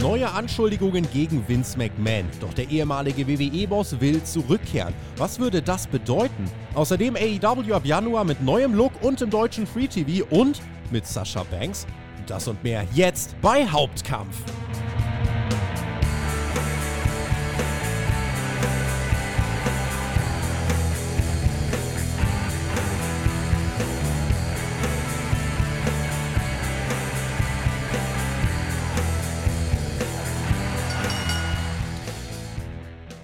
Neue Anschuldigungen gegen Vince McMahon. Doch der ehemalige WWE-Boss will zurückkehren. Was würde das bedeuten? Außerdem AEW ab Januar mit neuem Look und im deutschen Free TV und mit Sascha Banks. Das und mehr jetzt bei Hauptkampf.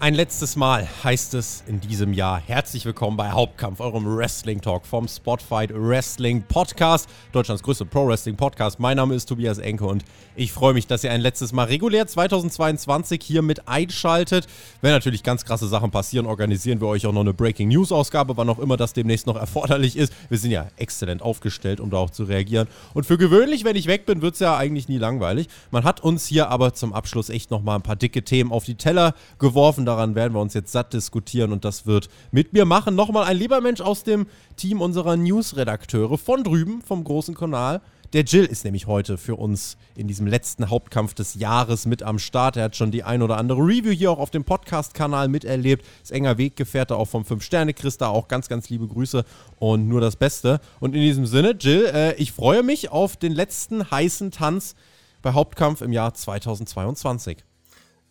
Ein letztes Mal heißt es in diesem Jahr. Herzlich willkommen bei Hauptkampf, eurem Wrestling Talk vom Spotfight Wrestling Podcast, Deutschlands größter Pro Wrestling Podcast. Mein Name ist Tobias Enke und ich freue mich, dass ihr ein letztes Mal regulär 2022 hier mit einschaltet. Wenn natürlich ganz krasse Sachen passieren, organisieren wir euch auch noch eine Breaking News Ausgabe, wann auch immer das demnächst noch erforderlich ist. Wir sind ja exzellent aufgestellt, um da auch zu reagieren. Und für gewöhnlich, wenn ich weg bin, wird es ja eigentlich nie langweilig. Man hat uns hier aber zum Abschluss echt nochmal ein paar dicke Themen auf die Teller geworfen daran werden wir uns jetzt satt diskutieren und das wird mit mir machen. Nochmal ein lieber Mensch aus dem Team unserer News-Redakteure von drüben, vom großen Kanal. Der Jill ist nämlich heute für uns in diesem letzten Hauptkampf des Jahres mit am Start. Er hat schon die ein oder andere Review hier auch auf dem Podcast-Kanal miterlebt. Ist enger Weggefährte auch vom 5-Sterne-Chris da. Auch ganz, ganz liebe Grüße und nur das Beste. Und in diesem Sinne, Jill, äh, ich freue mich auf den letzten heißen Tanz bei Hauptkampf im Jahr 2022.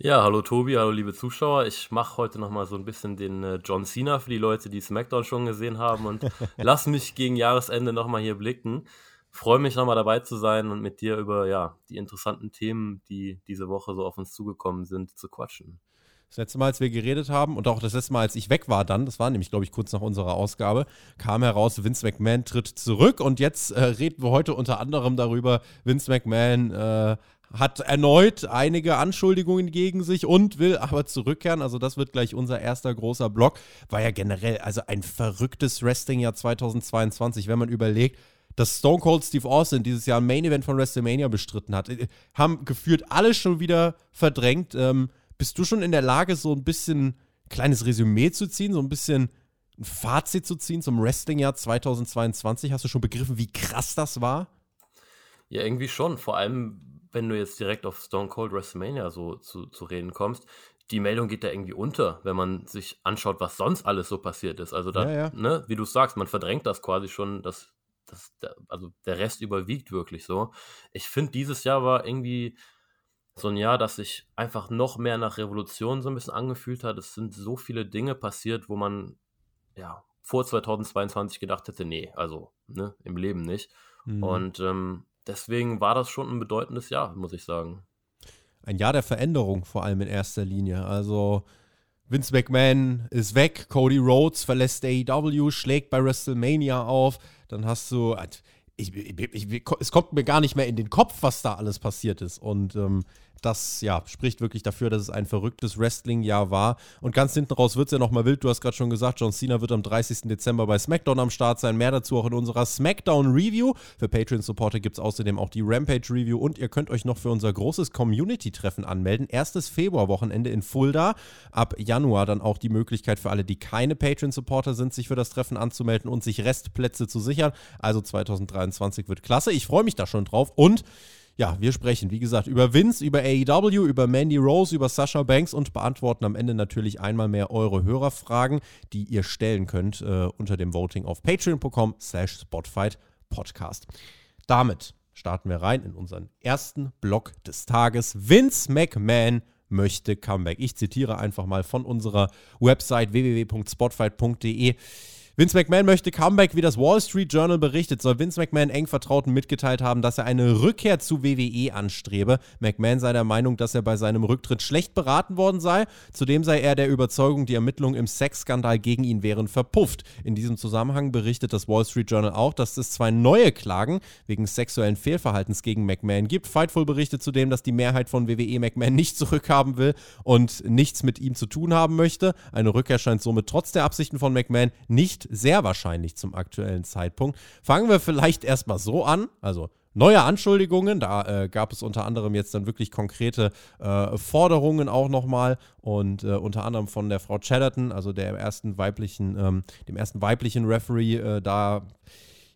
Ja, hallo Tobi, hallo liebe Zuschauer. Ich mache heute nochmal so ein bisschen den äh, John Cena für die Leute, die SmackDown schon gesehen haben und lass mich gegen Jahresende nochmal hier blicken. Freue mich nochmal dabei zu sein und mit dir über ja, die interessanten Themen, die diese Woche so auf uns zugekommen sind, zu quatschen. Das letzte Mal, als wir geredet haben und auch das letzte Mal, als ich weg war dann, das war nämlich, glaube ich, kurz nach unserer Ausgabe, kam heraus, Vince McMahon tritt zurück und jetzt äh, reden wir heute unter anderem darüber, Vince McMahon äh, hat erneut einige Anschuldigungen gegen sich und will aber zurückkehren. Also das wird gleich unser erster großer Block. War ja generell also ein verrücktes Wrestling-Jahr 2022, wenn man überlegt, dass Stone Cold Steve Austin dieses Jahr ein Main Event von WrestleMania bestritten hat. Äh, haben gefühlt alles schon wieder verdrängt. Ähm, bist du schon in der Lage, so ein bisschen kleines Resümee zu ziehen, so ein bisschen ein Fazit zu ziehen zum Wrestling-Jahr 2022? Hast du schon begriffen, wie krass das war? Ja, irgendwie schon. Vor allem, wenn du jetzt direkt auf Stone Cold WrestleMania so zu, zu reden kommst, die Meldung geht da irgendwie unter, wenn man sich anschaut, was sonst alles so passiert ist. Also da, ja, ja. Ne, wie du sagst, man verdrängt das quasi schon, dass das, also der Rest überwiegt wirklich so. Ich finde, dieses Jahr war irgendwie so ein Jahr, das sich einfach noch mehr nach Revolution so ein bisschen angefühlt hat. Es sind so viele Dinge passiert, wo man ja vor 2022 gedacht hätte, nee, also ne, im Leben nicht. Mhm. Und ähm, deswegen war das schon ein bedeutendes Jahr, muss ich sagen. Ein Jahr der Veränderung, vor allem in erster Linie. Also Vince McMahon ist weg, Cody Rhodes verlässt AEW, schlägt bei WrestleMania auf. Dann hast du, ich, ich, ich, es kommt mir gar nicht mehr in den Kopf, was da alles passiert ist. Und ähm, das ja, spricht wirklich dafür, dass es ein verrücktes Wrestling-Jahr war. Und ganz hinten raus wird es ja nochmal wild. Du hast gerade schon gesagt, John Cena wird am 30. Dezember bei SmackDown am Start sein. Mehr dazu auch in unserer SmackDown-Review. Für Patreon-Supporter gibt es außerdem auch die Rampage-Review. Und ihr könnt euch noch für unser großes Community-Treffen anmelden. Erstes Februar-Wochenende in Fulda. Ab Januar dann auch die Möglichkeit für alle, die keine Patreon-Supporter sind, sich für das Treffen anzumelden und sich Restplätze zu sichern. Also 2023 wird klasse. Ich freue mich da schon drauf. Und ja, wir sprechen, wie gesagt, über Vince, über AEW, über Mandy Rose, über Sasha Banks und beantworten am Ende natürlich einmal mehr eure Hörerfragen, die ihr stellen könnt äh, unter dem Voting auf patreon.com slash spotfight podcast. Damit starten wir rein in unseren ersten Block des Tages. Vince McMahon möchte Comeback. Ich zitiere einfach mal von unserer Website www.spotfight.de. Vince McMahon möchte Comeback, wie das Wall Street Journal berichtet, soll Vince McMahon eng Vertrauten mitgeteilt haben, dass er eine Rückkehr zu WWE anstrebe. McMahon sei der Meinung, dass er bei seinem Rücktritt schlecht beraten worden sei. Zudem sei er der Überzeugung, die Ermittlungen im Sexskandal gegen ihn wären verpufft. In diesem Zusammenhang berichtet das Wall Street Journal auch, dass es zwei neue Klagen wegen sexuellen Fehlverhaltens gegen McMahon gibt. Fightful berichtet zudem, dass die Mehrheit von WWE McMahon nicht zurückhaben will und nichts mit ihm zu tun haben möchte. Eine Rückkehr scheint somit trotz der Absichten von McMahon nicht nicht sehr wahrscheinlich zum aktuellen Zeitpunkt. Fangen wir vielleicht erstmal so an. Also neue Anschuldigungen. Da äh, gab es unter anderem jetzt dann wirklich konkrete äh, Forderungen auch nochmal und äh, unter anderem von der Frau Chatterton, also der ersten weiblichen, ähm, dem ersten weiblichen Referee, äh, da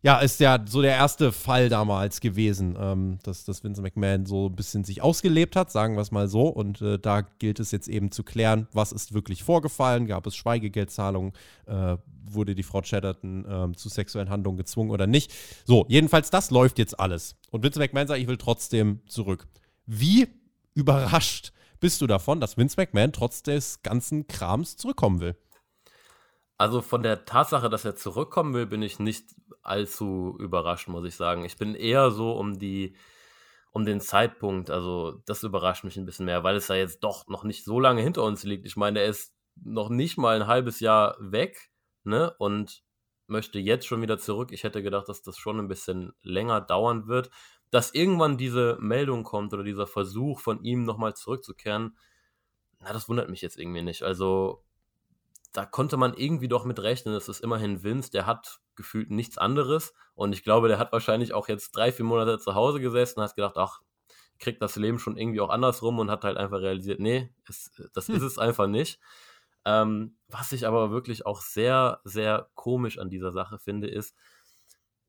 ja, ist ja so der erste Fall damals gewesen, ähm, dass, dass Vince McMahon so ein bisschen sich ausgelebt hat, sagen wir es mal so. Und äh, da gilt es jetzt eben zu klären, was ist wirklich vorgefallen. Gab es Schweigegeldzahlungen? Äh, wurde die Frau Chatterton äh, zu sexuellen Handlungen gezwungen oder nicht? So, jedenfalls, das läuft jetzt alles. Und Vince McMahon sagt, ich will trotzdem zurück. Wie überrascht bist du davon, dass Vince McMahon trotz des ganzen Krams zurückkommen will? Also von der Tatsache, dass er zurückkommen will, bin ich nicht allzu überrascht, muss ich sagen. Ich bin eher so um die, um den Zeitpunkt, also das überrascht mich ein bisschen mehr, weil es ja jetzt doch noch nicht so lange hinter uns liegt. Ich meine, er ist noch nicht mal ein halbes Jahr weg, ne? Und möchte jetzt schon wieder zurück. Ich hätte gedacht, dass das schon ein bisschen länger dauern wird. Dass irgendwann diese Meldung kommt oder dieser Versuch von ihm nochmal zurückzukehren, na, das wundert mich jetzt irgendwie nicht. Also da konnte man irgendwie doch mit rechnen. Es ist immerhin Vince, der hat gefühlt nichts anderes. Und ich glaube, der hat wahrscheinlich auch jetzt drei, vier Monate zu Hause gesessen und hat gedacht, ach, kriegt das Leben schon irgendwie auch andersrum und hat halt einfach realisiert, nee, es, das hm. ist es einfach nicht. Ähm, was ich aber wirklich auch sehr, sehr komisch an dieser Sache finde, ist,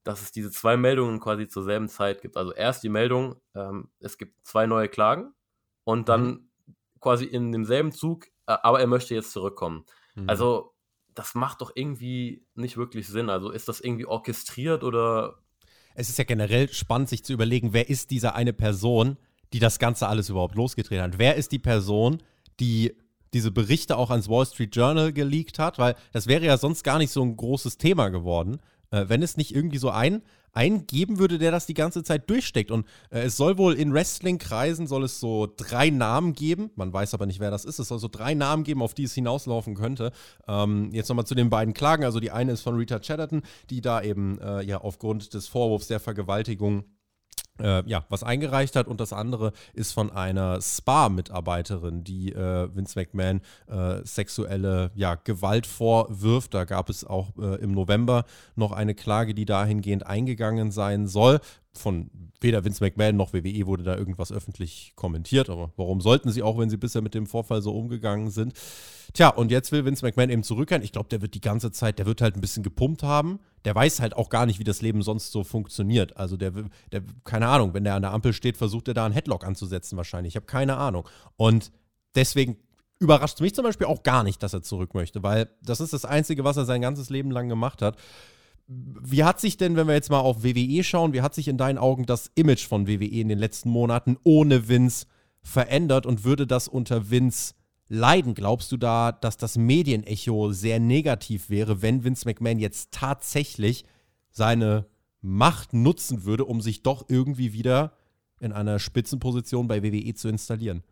dass es diese zwei Meldungen quasi zur selben Zeit gibt. Also erst die Meldung, ähm, es gibt zwei neue Klagen und dann mhm. quasi in demselben Zug, äh, aber er möchte jetzt zurückkommen. Mhm. Also, das macht doch irgendwie nicht wirklich Sinn. Also, ist das irgendwie orchestriert oder. Es ist ja generell spannend, sich zu überlegen, wer ist diese eine Person, die das Ganze alles überhaupt losgetreten hat? Wer ist die Person, die diese Berichte auch ans Wall Street Journal geleakt hat? Weil das wäre ja sonst gar nicht so ein großes Thema geworden, äh, wenn es nicht irgendwie so ein einen geben würde, der das die ganze Zeit durchsteckt. Und äh, es soll wohl in Wrestling-Kreisen soll es so drei Namen geben. Man weiß aber nicht, wer das ist. Es soll so drei Namen geben, auf die es hinauslaufen könnte. Ähm, jetzt nochmal zu den beiden Klagen. Also die eine ist von Rita Chatterton, die da eben äh, ja aufgrund des Vorwurfs der Vergewaltigung äh, ja, was eingereicht hat und das andere ist von einer Spa-Mitarbeiterin, die äh, Vince McMahon äh, sexuelle ja, Gewalt vorwirft. Da gab es auch äh, im November noch eine Klage, die dahingehend eingegangen sein soll. Von weder Vince McMahon noch WWE wurde da irgendwas öffentlich kommentiert, aber warum sollten sie auch, wenn sie bisher mit dem Vorfall so umgegangen sind? Tja, und jetzt will Vince McMahon eben zurückkehren. Ich glaube, der wird die ganze Zeit, der wird halt ein bisschen gepumpt haben. Der weiß halt auch gar nicht, wie das Leben sonst so funktioniert. Also der, der keine Ahnung, wenn der an der Ampel steht, versucht er da einen Headlock anzusetzen wahrscheinlich. Ich habe keine Ahnung. Und deswegen überrascht es mich zum Beispiel auch gar nicht, dass er zurück möchte, weil das ist das Einzige, was er sein ganzes Leben lang gemacht hat. Wie hat sich denn, wenn wir jetzt mal auf WWE schauen, wie hat sich in deinen Augen das Image von WWE in den letzten Monaten ohne Vince verändert und würde das unter Vince leiden? Glaubst du da, dass das Medienecho sehr negativ wäre, wenn Vince McMahon jetzt tatsächlich seine Macht nutzen würde, um sich doch irgendwie wieder in einer Spitzenposition bei WWE zu installieren?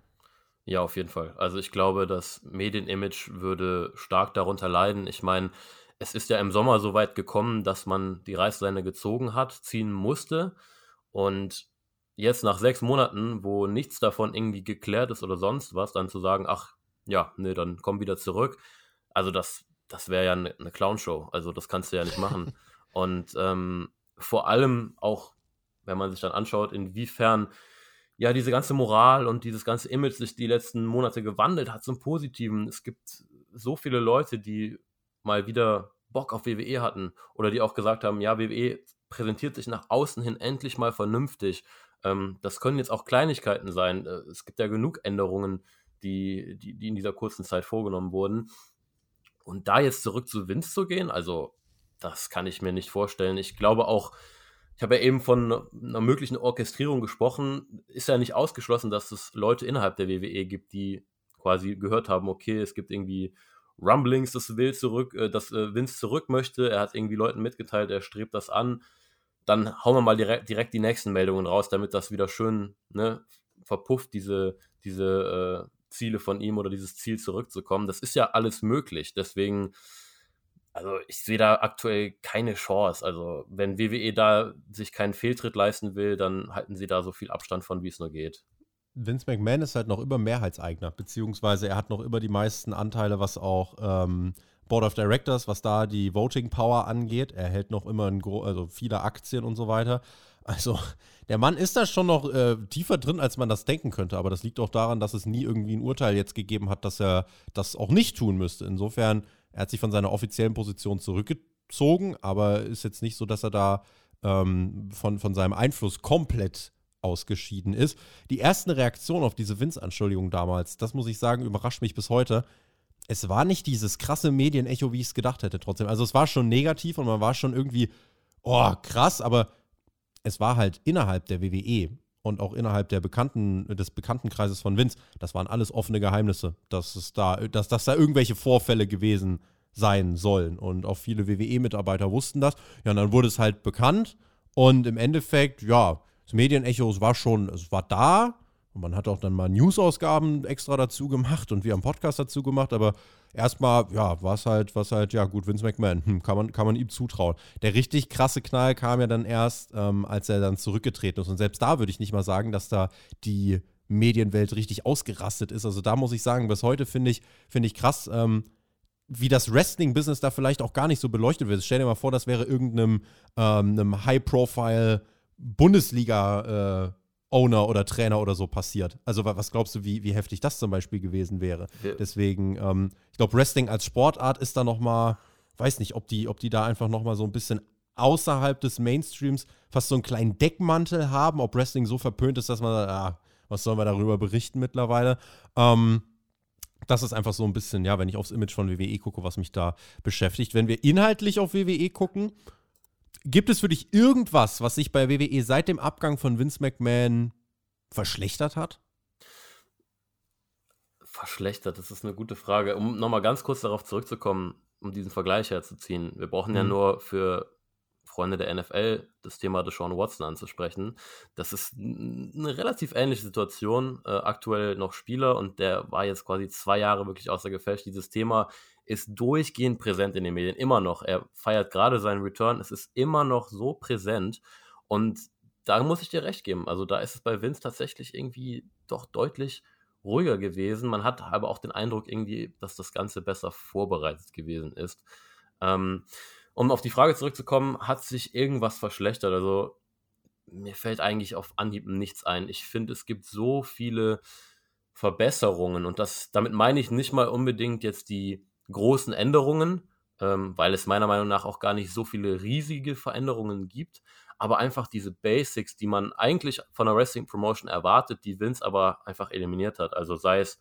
Ja, auf jeden Fall. Also ich glaube, das Medienimage würde stark darunter leiden. Ich meine, es ist ja im Sommer so weit gekommen, dass man die Reißleine gezogen hat, ziehen musste. Und jetzt nach sechs Monaten, wo nichts davon irgendwie geklärt ist oder sonst was, dann zu sagen, ach, ja, nee, dann komm wieder zurück. Also das, das wäre ja eine, eine Clownshow. Also das kannst du ja nicht machen. Und ähm, vor allem auch, wenn man sich dann anschaut, inwiefern ja diese ganze Moral und dieses ganze Image sich die letzten Monate gewandelt hat zum Positiven. Es gibt so viele Leute, die mal wieder Bock auf WWE hatten oder die auch gesagt haben, ja, WWE präsentiert sich nach außen hin endlich mal vernünftig. Ähm, das können jetzt auch Kleinigkeiten sein. Äh, es gibt ja genug Änderungen die, die, die in dieser kurzen Zeit vorgenommen wurden. Und da jetzt zurück zu Vince zu gehen, also das kann ich mir nicht vorstellen. Ich glaube auch, ich habe ja eben von einer möglichen Orchestrierung gesprochen, ist ja nicht ausgeschlossen, dass es Leute innerhalb der WWE gibt, die quasi gehört haben, okay, es gibt irgendwie Rumblings, dass Will zurück, äh, dass äh, Vince zurück möchte. Er hat irgendwie Leuten mitgeteilt, er strebt das an. Dann hauen wir mal direkt, direkt die nächsten Meldungen raus, damit das wieder schön ne, verpufft, diese, diese äh, Ziele von ihm oder dieses Ziel zurückzukommen. Das ist ja alles möglich. Deswegen, also ich sehe da aktuell keine Chance. Also wenn WWE da sich keinen Fehltritt leisten will, dann halten sie da so viel Abstand von, wie es nur geht. Vince McMahon ist halt noch immer Mehrheitseigner, beziehungsweise er hat noch immer die meisten Anteile, was auch ähm, Board of Directors, was da die Voting Power angeht. Er hält noch immer also viele Aktien und so weiter. Also, der Mann ist da schon noch äh, tiefer drin, als man das denken könnte. Aber das liegt auch daran, dass es nie irgendwie ein Urteil jetzt gegeben hat, dass er das auch nicht tun müsste. Insofern, er hat sich von seiner offiziellen Position zurückgezogen, aber ist jetzt nicht so, dass er da ähm, von, von seinem Einfluss komplett ausgeschieden ist. Die ersten Reaktionen auf diese Vince-Anschuldigung damals, das muss ich sagen, überrascht mich bis heute. Es war nicht dieses krasse Medienecho, wie ich es gedacht hätte, trotzdem. Also es war schon negativ und man war schon irgendwie, oh, krass, aber es war halt innerhalb der WWE und auch innerhalb der Bekannten, des Bekanntenkreises von Vince, das waren alles offene Geheimnisse, dass es da, dass, dass da irgendwelche Vorfälle gewesen sein sollen. Und auch viele WWE-Mitarbeiter wussten das. Ja, und dann wurde es halt bekannt. Und im Endeffekt, ja, das Medienecho, es war schon, es war da. Und man hat auch dann mal News-Ausgaben extra dazu gemacht und wir haben Podcast dazu gemacht, aber erstmal, ja, war es halt, was halt, ja, gut, Vince McMahon, hm, kann, man, kann man ihm zutrauen. Der richtig krasse Knall kam ja dann erst, ähm, als er dann zurückgetreten ist. Und selbst da würde ich nicht mal sagen, dass da die Medienwelt richtig ausgerastet ist. Also da muss ich sagen, bis heute finde ich, find ich krass, ähm, wie das Wrestling-Business da vielleicht auch gar nicht so beleuchtet wird. Stell dir mal vor, das wäre irgendeinem ähm, High-Profile Bundesliga- äh, Owner oder Trainer oder so passiert. Also was glaubst du, wie, wie heftig das zum Beispiel gewesen wäre? Ja. Deswegen, ähm, ich glaube, Wrestling als Sportart ist da noch mal, weiß nicht, ob die, ob die da einfach noch mal so ein bisschen außerhalb des Mainstreams fast so einen kleinen Deckmantel haben, ob Wrestling so verpönt ist, dass man, sagt, ah, was sollen wir darüber berichten mittlerweile? Ähm, das ist einfach so ein bisschen, ja, wenn ich aufs Image von WWE gucke, was mich da beschäftigt. Wenn wir inhaltlich auf WWE gucken, Gibt es für dich irgendwas, was sich bei WWE seit dem Abgang von Vince McMahon verschlechtert hat? Verschlechtert, das ist eine gute Frage. Um nochmal ganz kurz darauf zurückzukommen, um diesen Vergleich herzuziehen. Wir brauchen mhm. ja nur für Freunde der NFL das Thema Deshaun Watson anzusprechen. Das ist eine relativ ähnliche Situation. Äh, aktuell noch Spieler und der war jetzt quasi zwei Jahre wirklich außer Gefecht. Dieses Thema ist durchgehend präsent in den Medien, immer noch. Er feiert gerade seinen Return, es ist immer noch so präsent und da muss ich dir recht geben. Also da ist es bei Vince tatsächlich irgendwie doch deutlich ruhiger gewesen. Man hat aber auch den Eindruck irgendwie, dass das Ganze besser vorbereitet gewesen ist. Ähm, um auf die Frage zurückzukommen, hat sich irgendwas verschlechtert? Also mir fällt eigentlich auf Anhieb nichts ein. Ich finde, es gibt so viele Verbesserungen und das, damit meine ich nicht mal unbedingt jetzt die großen Änderungen, ähm, weil es meiner Meinung nach auch gar nicht so viele riesige Veränderungen gibt, aber einfach diese Basics, die man eigentlich von der Wrestling Promotion erwartet, die Vince aber einfach eliminiert hat. Also sei es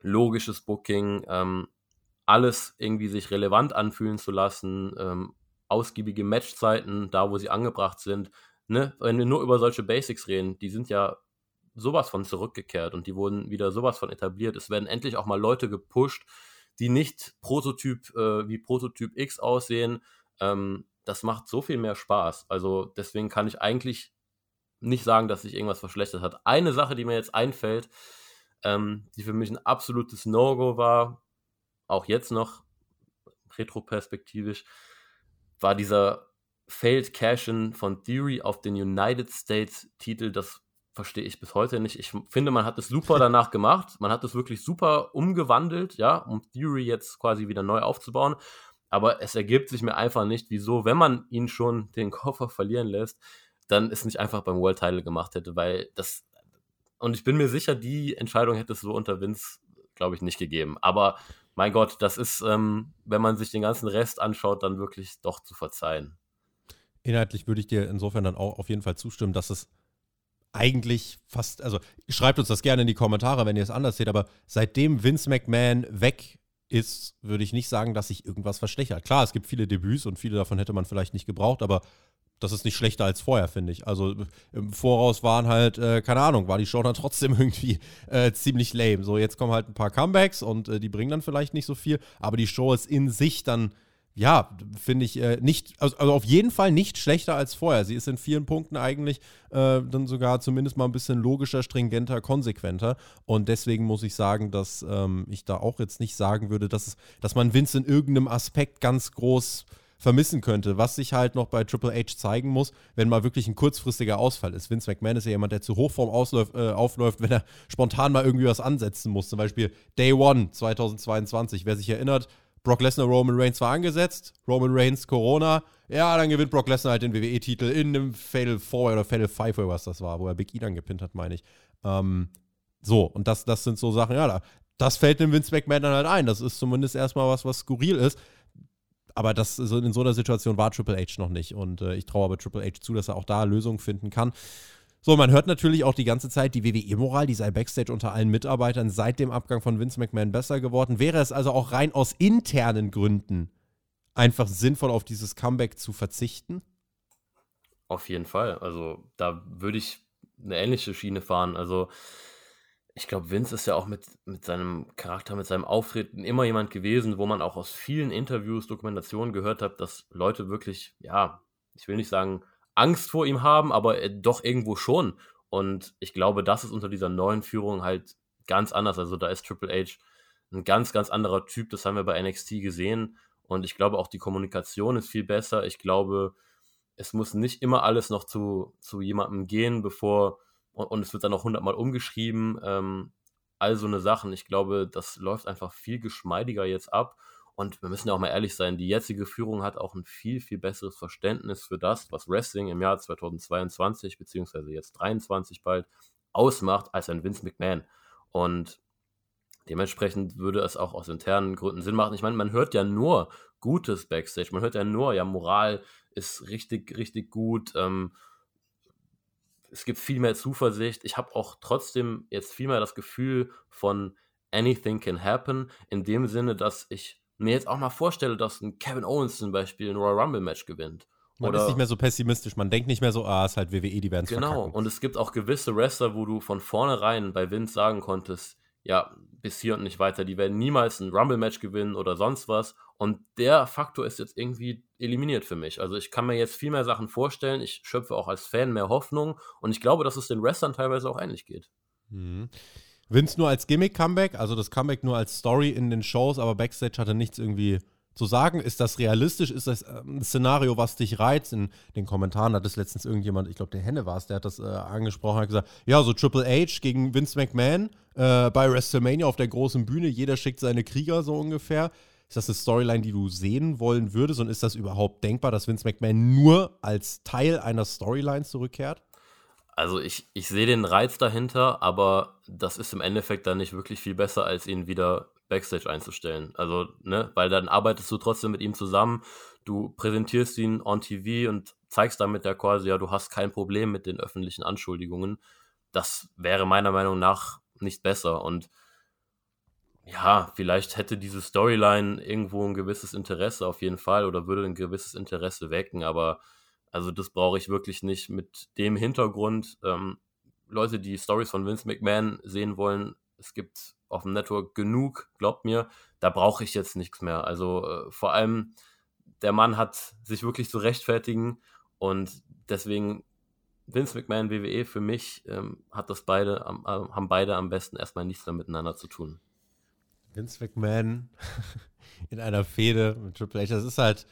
logisches Booking, ähm, alles irgendwie sich relevant anfühlen zu lassen, ähm, ausgiebige Matchzeiten, da wo sie angebracht sind. Ne? Wenn wir nur über solche Basics reden, die sind ja sowas von zurückgekehrt und die wurden wieder sowas von etabliert. Es werden endlich auch mal Leute gepusht, die nicht Prototyp äh, wie Prototyp X aussehen. Ähm, das macht so viel mehr Spaß. Also deswegen kann ich eigentlich nicht sagen, dass sich irgendwas verschlechtert hat. Eine Sache, die mir jetzt einfällt, ähm, die für mich ein absolutes No-Go war, auch jetzt noch retroperspektivisch, war dieser Failed Cash-In von Theory auf den United States Titel. Das verstehe ich bis heute nicht. Ich finde, man hat es super danach gemacht. Man hat es wirklich super umgewandelt, ja, um Theory jetzt quasi wieder neu aufzubauen. Aber es ergibt sich mir einfach nicht, wieso, wenn man ihn schon den Koffer verlieren lässt, dann es nicht einfach beim World Title gemacht hätte, weil das und ich bin mir sicher, die Entscheidung hätte es so unter Vince, glaube ich, nicht gegeben. Aber mein Gott, das ist, ähm, wenn man sich den ganzen Rest anschaut, dann wirklich doch zu verzeihen. Inhaltlich würde ich dir insofern dann auch auf jeden Fall zustimmen, dass es eigentlich fast, also schreibt uns das gerne in die Kommentare, wenn ihr es anders seht, aber seitdem Vince McMahon weg ist, würde ich nicht sagen, dass sich irgendwas verschlechtert. Klar, es gibt viele Debüts und viele davon hätte man vielleicht nicht gebraucht, aber das ist nicht schlechter als vorher, finde ich. Also im Voraus waren halt, äh, keine Ahnung, war die Show dann trotzdem irgendwie äh, ziemlich lame. So, jetzt kommen halt ein paar Comebacks und äh, die bringen dann vielleicht nicht so viel, aber die Show ist in sich dann ja, finde ich äh, nicht, also, also, auf jeden Fall nicht schlechter als vorher. Sie ist in vielen Punkten eigentlich äh, dann sogar zumindest mal ein bisschen logischer, stringenter, konsequenter. Und deswegen muss ich sagen, dass ähm, ich da auch jetzt nicht sagen würde, dass, dass man Vince in irgendeinem Aspekt ganz groß vermissen könnte, was sich halt noch bei Triple H zeigen muss, wenn mal wirklich ein kurzfristiger Ausfall ist. Vince McMahon ist ja jemand, der zu Hochform ausläuft, äh, aufläuft, wenn er spontan mal irgendwie was ansetzen muss. Zum Beispiel Day One 2022. Wer sich erinnert, Brock Lesnar, Roman Reigns war angesetzt, Roman Reigns, Corona. Ja, dann gewinnt Brock Lesnar halt den WWE-Titel in einem Fatal 4 oder Fatal 5 oder was das war, wo er Big E dann gepinnt hat, meine ich. Ähm, so, und das, das sind so Sachen, ja, da, das fällt dem Vince McMahon dann halt ein. Das ist zumindest erstmal was, was skurril ist. Aber das so in so einer Situation war Triple H noch nicht. Und äh, ich traue aber Triple H zu, dass er auch da Lösungen finden kann. So, man hört natürlich auch die ganze Zeit, die WWE-Moral, die sei Backstage unter allen Mitarbeitern seit dem Abgang von Vince McMahon besser geworden. Wäre es also auch rein aus internen Gründen einfach sinnvoll, auf dieses Comeback zu verzichten? Auf jeden Fall. Also da würde ich eine ähnliche Schiene fahren. Also ich glaube, Vince ist ja auch mit, mit seinem Charakter, mit seinem Auftreten immer jemand gewesen, wo man auch aus vielen Interviews, Dokumentationen gehört hat, dass Leute wirklich, ja, ich will nicht sagen, Angst vor ihm haben, aber äh, doch irgendwo schon. Und ich glaube, das ist unter dieser neuen Führung halt ganz anders. Also da ist Triple H ein ganz, ganz anderer Typ. Das haben wir bei NXT gesehen. Und ich glaube auch die Kommunikation ist viel besser. Ich glaube, es muss nicht immer alles noch zu, zu jemandem gehen, bevor, und, und es wird dann noch hundertmal umgeschrieben. Ähm, all so eine Sachen. Ich glaube, das läuft einfach viel geschmeidiger jetzt ab. Und wir müssen ja auch mal ehrlich sein, die jetzige Führung hat auch ein viel, viel besseres Verständnis für das, was Wrestling im Jahr 2022, beziehungsweise jetzt 23 bald, ausmacht, als ein Vince McMahon. Und dementsprechend würde es auch aus internen Gründen Sinn machen. Ich meine, man hört ja nur Gutes Backstage, man hört ja nur, ja, Moral ist richtig, richtig gut. Ähm, es gibt viel mehr Zuversicht. Ich habe auch trotzdem jetzt viel mehr das Gefühl von anything can happen, in dem Sinne, dass ich mir jetzt auch mal vorstelle, dass ein Kevin Owens zum Beispiel ein Royal Rumble Match gewinnt. Man Oder, ist nicht mehr so pessimistisch, man denkt nicht mehr so, ah, ist halt WWE, die werden es Genau, verkacken. und es gibt auch gewisse Wrestler, wo du von vornherein bei Vince sagen konntest, ja, bis hier und nicht weiter, die werden niemals ein Rumble-Match gewinnen oder sonst was. Und der Faktor ist jetzt irgendwie eliminiert für mich. Also ich kann mir jetzt viel mehr Sachen vorstellen, ich schöpfe auch als Fan mehr Hoffnung und ich glaube, dass es den Wrestlern teilweise auch ähnlich geht. Mhm. Vince nur als Gimmick-Comeback, also das Comeback nur als Story in den Shows, aber Backstage hatte nichts irgendwie zu sagen. Ist das realistisch? Ist das äh, ein Szenario, was dich reizt? In den Kommentaren hat es letztens irgendjemand, ich glaube, der Henne war es, der hat das äh, angesprochen, hat gesagt: Ja, so Triple H gegen Vince McMahon äh, bei WrestleMania auf der großen Bühne, jeder schickt seine Krieger so ungefähr. Ist das eine Storyline, die du sehen wollen würdest? Und ist das überhaupt denkbar, dass Vince McMahon nur als Teil einer Storyline zurückkehrt? Also ich, ich sehe den Reiz dahinter, aber das ist im Endeffekt dann nicht wirklich viel besser, als ihn wieder Backstage einzustellen. Also, ne, weil dann arbeitest du trotzdem mit ihm zusammen, du präsentierst ihn on TV und zeigst damit ja quasi, ja, du hast kein Problem mit den öffentlichen Anschuldigungen. Das wäre meiner Meinung nach nicht besser. Und ja, vielleicht hätte diese Storyline irgendwo ein gewisses Interesse auf jeden Fall oder würde ein gewisses Interesse wecken, aber also das brauche ich wirklich nicht mit dem Hintergrund. Ähm, Leute, die Stories von Vince McMahon sehen wollen, es gibt auf dem Network genug, glaubt mir, da brauche ich jetzt nichts mehr. Also äh, vor allem, der Mann hat sich wirklich zu rechtfertigen und deswegen Vince McMahon, WWE, für mich ähm, hat das beide, äh, haben beide am besten erstmal nichts mehr miteinander zu tun. Vince McMahon in einer Fehde mit Triple H, das ist halt,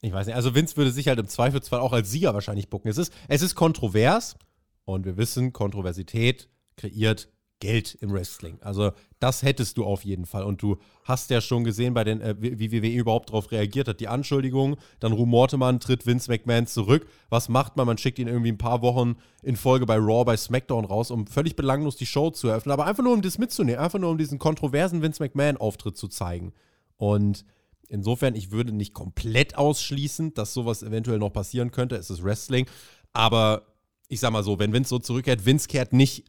ich weiß nicht, also Vince würde sich halt im Zweifelsfall auch als Sieger wahrscheinlich bucken. Es ist, es ist kontrovers und wir wissen, Kontroversität kreiert Geld im Wrestling. Also das hättest du auf jeden Fall. Und du hast ja schon gesehen, bei den, äh, wie WWE überhaupt darauf reagiert hat. Die Anschuldigungen, dann rumorte man, tritt Vince McMahon zurück. Was macht man? Man schickt ihn irgendwie ein paar Wochen in Folge bei Raw, bei SmackDown raus, um völlig belanglos die Show zu eröffnen. Aber einfach nur, um das mitzunehmen. Einfach nur, um diesen kontroversen Vince McMahon-Auftritt zu zeigen. Und Insofern, ich würde nicht komplett ausschließen, dass sowas eventuell noch passieren könnte. Es ist Wrestling. Aber ich sag mal so, wenn Vince so zurückkehrt, Vince kehrt nicht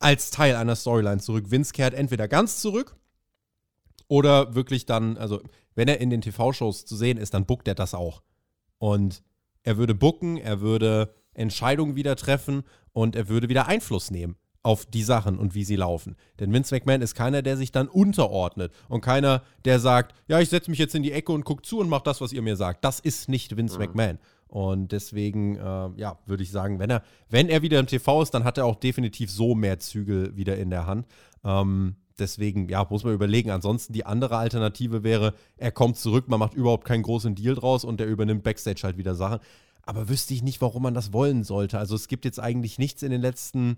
als Teil einer Storyline zurück. Vince kehrt entweder ganz zurück oder wirklich dann, also wenn er in den TV-Shows zu sehen ist, dann buckt er das auch. Und er würde bucken, er würde Entscheidungen wieder treffen und er würde wieder Einfluss nehmen auf die Sachen und wie sie laufen. Denn Vince McMahon ist keiner, der sich dann unterordnet und keiner, der sagt, ja, ich setze mich jetzt in die Ecke und gucke zu und mache das, was ihr mir sagt. Das ist nicht Vince mhm. McMahon. Und deswegen, äh, ja, würde ich sagen, wenn er, wenn er wieder im TV ist, dann hat er auch definitiv so mehr Zügel wieder in der Hand. Ähm, deswegen, ja, muss man überlegen. Ansonsten die andere Alternative wäre, er kommt zurück, man macht überhaupt keinen großen Deal draus und er übernimmt Backstage halt wieder Sachen. Aber wüsste ich nicht, warum man das wollen sollte. Also es gibt jetzt eigentlich nichts in den letzten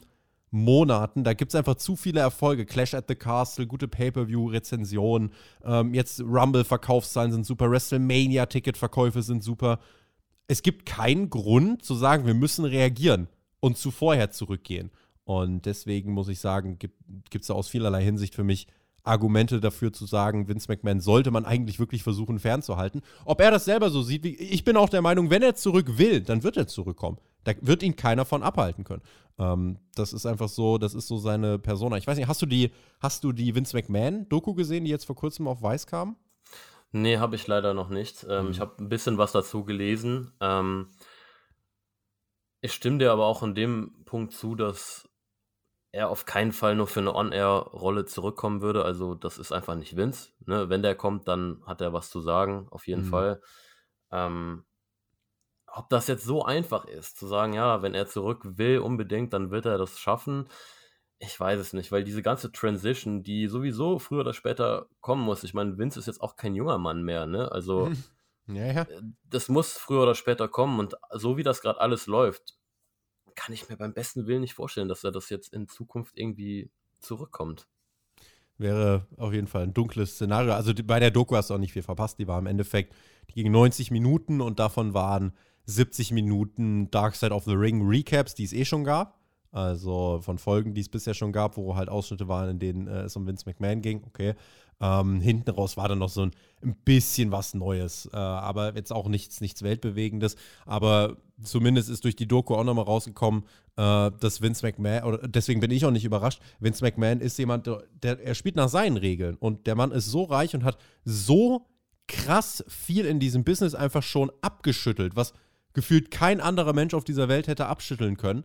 Monaten. Da gibt es einfach zu viele Erfolge. Clash at the Castle, gute Pay-Per-View-Rezensionen. Ähm, jetzt Rumble-Verkaufszahlen sind super. WrestleMania-Ticketverkäufe sind super. Es gibt keinen Grund zu sagen, wir müssen reagieren und zu zurückgehen. Und deswegen muss ich sagen, gibt es aus vielerlei Hinsicht für mich Argumente dafür zu sagen, Vince McMahon sollte man eigentlich wirklich versuchen fernzuhalten. Ob er das selber so sieht, wie, ich bin auch der Meinung, wenn er zurück will, dann wird er zurückkommen. Da wird ihn keiner von abhalten können. Ähm, das ist einfach so, das ist so seine Persona. Ich weiß nicht, hast du die, hast du die Vince McMahon-Doku gesehen, die jetzt vor kurzem auf Weiß kam? Nee, habe ich leider noch nicht. Ähm, mhm. Ich habe ein bisschen was dazu gelesen. Ähm, ich stimme dir aber auch in dem Punkt zu, dass er auf keinen Fall nur für eine On-Air-Rolle zurückkommen würde. Also das ist einfach nicht Vince. Ne? Wenn der kommt, dann hat er was zu sagen, auf jeden mhm. Fall. Ähm, ob das jetzt so einfach ist, zu sagen, ja, wenn er zurück will unbedingt, dann wird er das schaffen. Ich weiß es nicht, weil diese ganze Transition, die sowieso früher oder später kommen muss. Ich meine, Vince ist jetzt auch kein junger Mann mehr, ne? Also ja, ja. Äh, das muss früher oder später kommen und so wie das gerade alles läuft, kann ich mir beim besten Willen nicht vorstellen, dass er das jetzt in Zukunft irgendwie zurückkommt. Wäre auf jeden Fall ein dunkles Szenario. Also bei der Doku hast du auch nicht viel verpasst. Die war im Endeffekt, die ging 90 Minuten und davon waren 70 Minuten Dark Side of the Ring Recaps, die es eh schon gab. Also von Folgen, die es bisher schon gab, wo halt Ausschnitte waren, in denen äh, es um Vince McMahon ging. Okay. Ähm, hinten raus war dann noch so ein, ein bisschen was Neues, äh, aber jetzt auch nichts, nichts Weltbewegendes. Aber zumindest ist durch die Doku auch nochmal rausgekommen, äh, dass Vince McMahon, oder deswegen bin ich auch nicht überrascht, Vince McMahon ist jemand, der, er spielt nach seinen Regeln und der Mann ist so reich und hat so krass viel in diesem Business einfach schon abgeschüttelt, was gefühlt kein anderer Mensch auf dieser Welt hätte abschütteln können.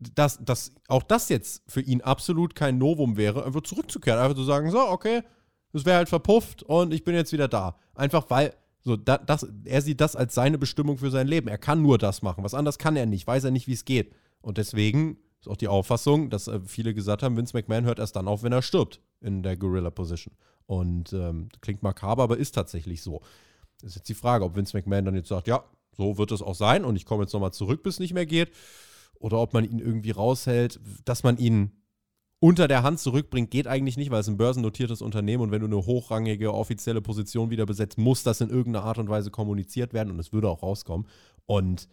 Dass, dass auch das jetzt für ihn absolut kein Novum wäre, einfach zurückzukehren, einfach zu sagen, so, okay, es wäre halt verpufft und ich bin jetzt wieder da. Einfach weil, so, da, das, er sieht das als seine Bestimmung für sein Leben. Er kann nur das machen. Was anderes kann er nicht, weiß er nicht, wie es geht. Und deswegen ist auch die Auffassung, dass äh, viele gesagt haben, Vince McMahon hört erst dann auf, wenn er stirbt in der Gorilla Position. Und ähm, klingt makaber, aber ist tatsächlich so. Das ist jetzt die Frage, ob Vince McMahon dann jetzt sagt, ja, so wird es auch sein und ich komme jetzt nochmal zurück, bis es nicht mehr geht. Oder ob man ihn irgendwie raushält, dass man ihn unter der Hand zurückbringt, geht eigentlich nicht, weil es ein börsennotiertes Unternehmen und wenn du eine hochrangige offizielle Position wieder besetzt, muss das in irgendeiner Art und Weise kommuniziert werden und es würde auch rauskommen. Und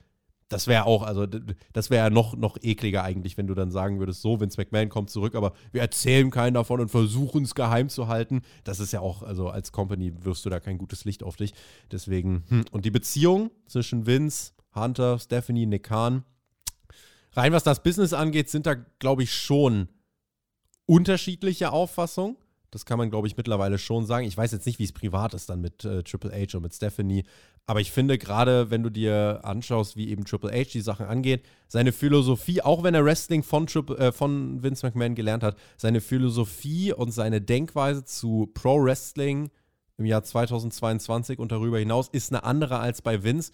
das wäre auch, also das wäre noch, noch ekliger eigentlich, wenn du dann sagen würdest, so, Vince McMahon kommt zurück, aber wir erzählen keinen davon und versuchen es geheim zu halten. Das ist ja auch, also als Company wirst du da kein gutes Licht auf dich. Deswegen, hm. und die Beziehung zwischen Vince, Hunter, Stephanie, Nick Khan, rein was das Business angeht, sind da, glaube ich, schon unterschiedliche Auffassungen. Das kann man, glaube ich, mittlerweile schon sagen. Ich weiß jetzt nicht, wie es privat ist dann mit äh, Triple H und mit Stephanie. Aber ich finde, gerade wenn du dir anschaust, wie eben Triple H die Sachen angeht, seine Philosophie, auch wenn er Wrestling von, Triple, äh, von Vince McMahon gelernt hat, seine Philosophie und seine Denkweise zu Pro Wrestling im Jahr 2022 und darüber hinaus ist eine andere als bei Vince.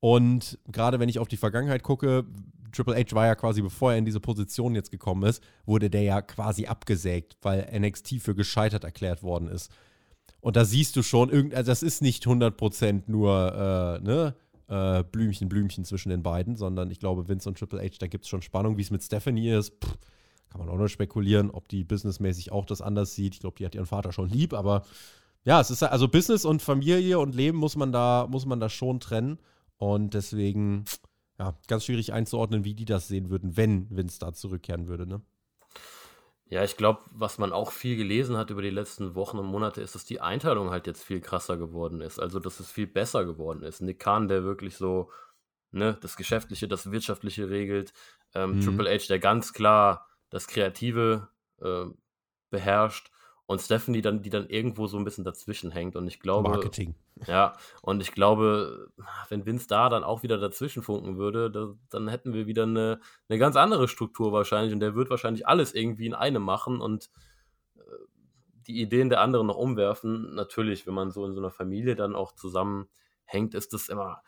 Und gerade wenn ich auf die Vergangenheit gucke, Triple H war ja quasi, bevor er in diese Position jetzt gekommen ist, wurde der ja quasi abgesägt, weil NXT für gescheitert erklärt worden ist. Und da siehst du schon, also das ist nicht 100% nur äh, ne, äh, Blümchen, Blümchen zwischen den beiden, sondern ich glaube, Vince und Triple H, da gibt es schon Spannung. Wie es mit Stephanie ist, pff, kann man auch nur spekulieren, ob die businessmäßig auch das anders sieht. Ich glaube, die hat ihren Vater schon lieb, aber ja, es ist also Business und Familie und Leben muss man da, muss man da schon trennen. Und deswegen, ja, ganz schwierig einzuordnen, wie die das sehen würden, wenn Vince da zurückkehren würde, ne? Ja, ich glaube, was man auch viel gelesen hat über die letzten Wochen und Monate, ist, dass die Einteilung halt jetzt viel krasser geworden ist. Also, dass es viel besser geworden ist. Nick Khan, der wirklich so ne, das Geschäftliche, das Wirtschaftliche regelt. Ähm, mhm. Triple H, der ganz klar das Kreative äh, beherrscht und Stephanie dann, die dann irgendwo so ein bisschen dazwischen hängt. Und ich glaube. Marketing. Ja, und ich glaube, wenn Vince da dann auch wieder dazwischen funken würde, da, dann hätten wir wieder eine, eine ganz andere Struktur wahrscheinlich. Und der wird wahrscheinlich alles irgendwie in einem machen und äh, die Ideen der anderen noch umwerfen. Natürlich, wenn man so in so einer Familie dann auch zusammenhängt, ist das immer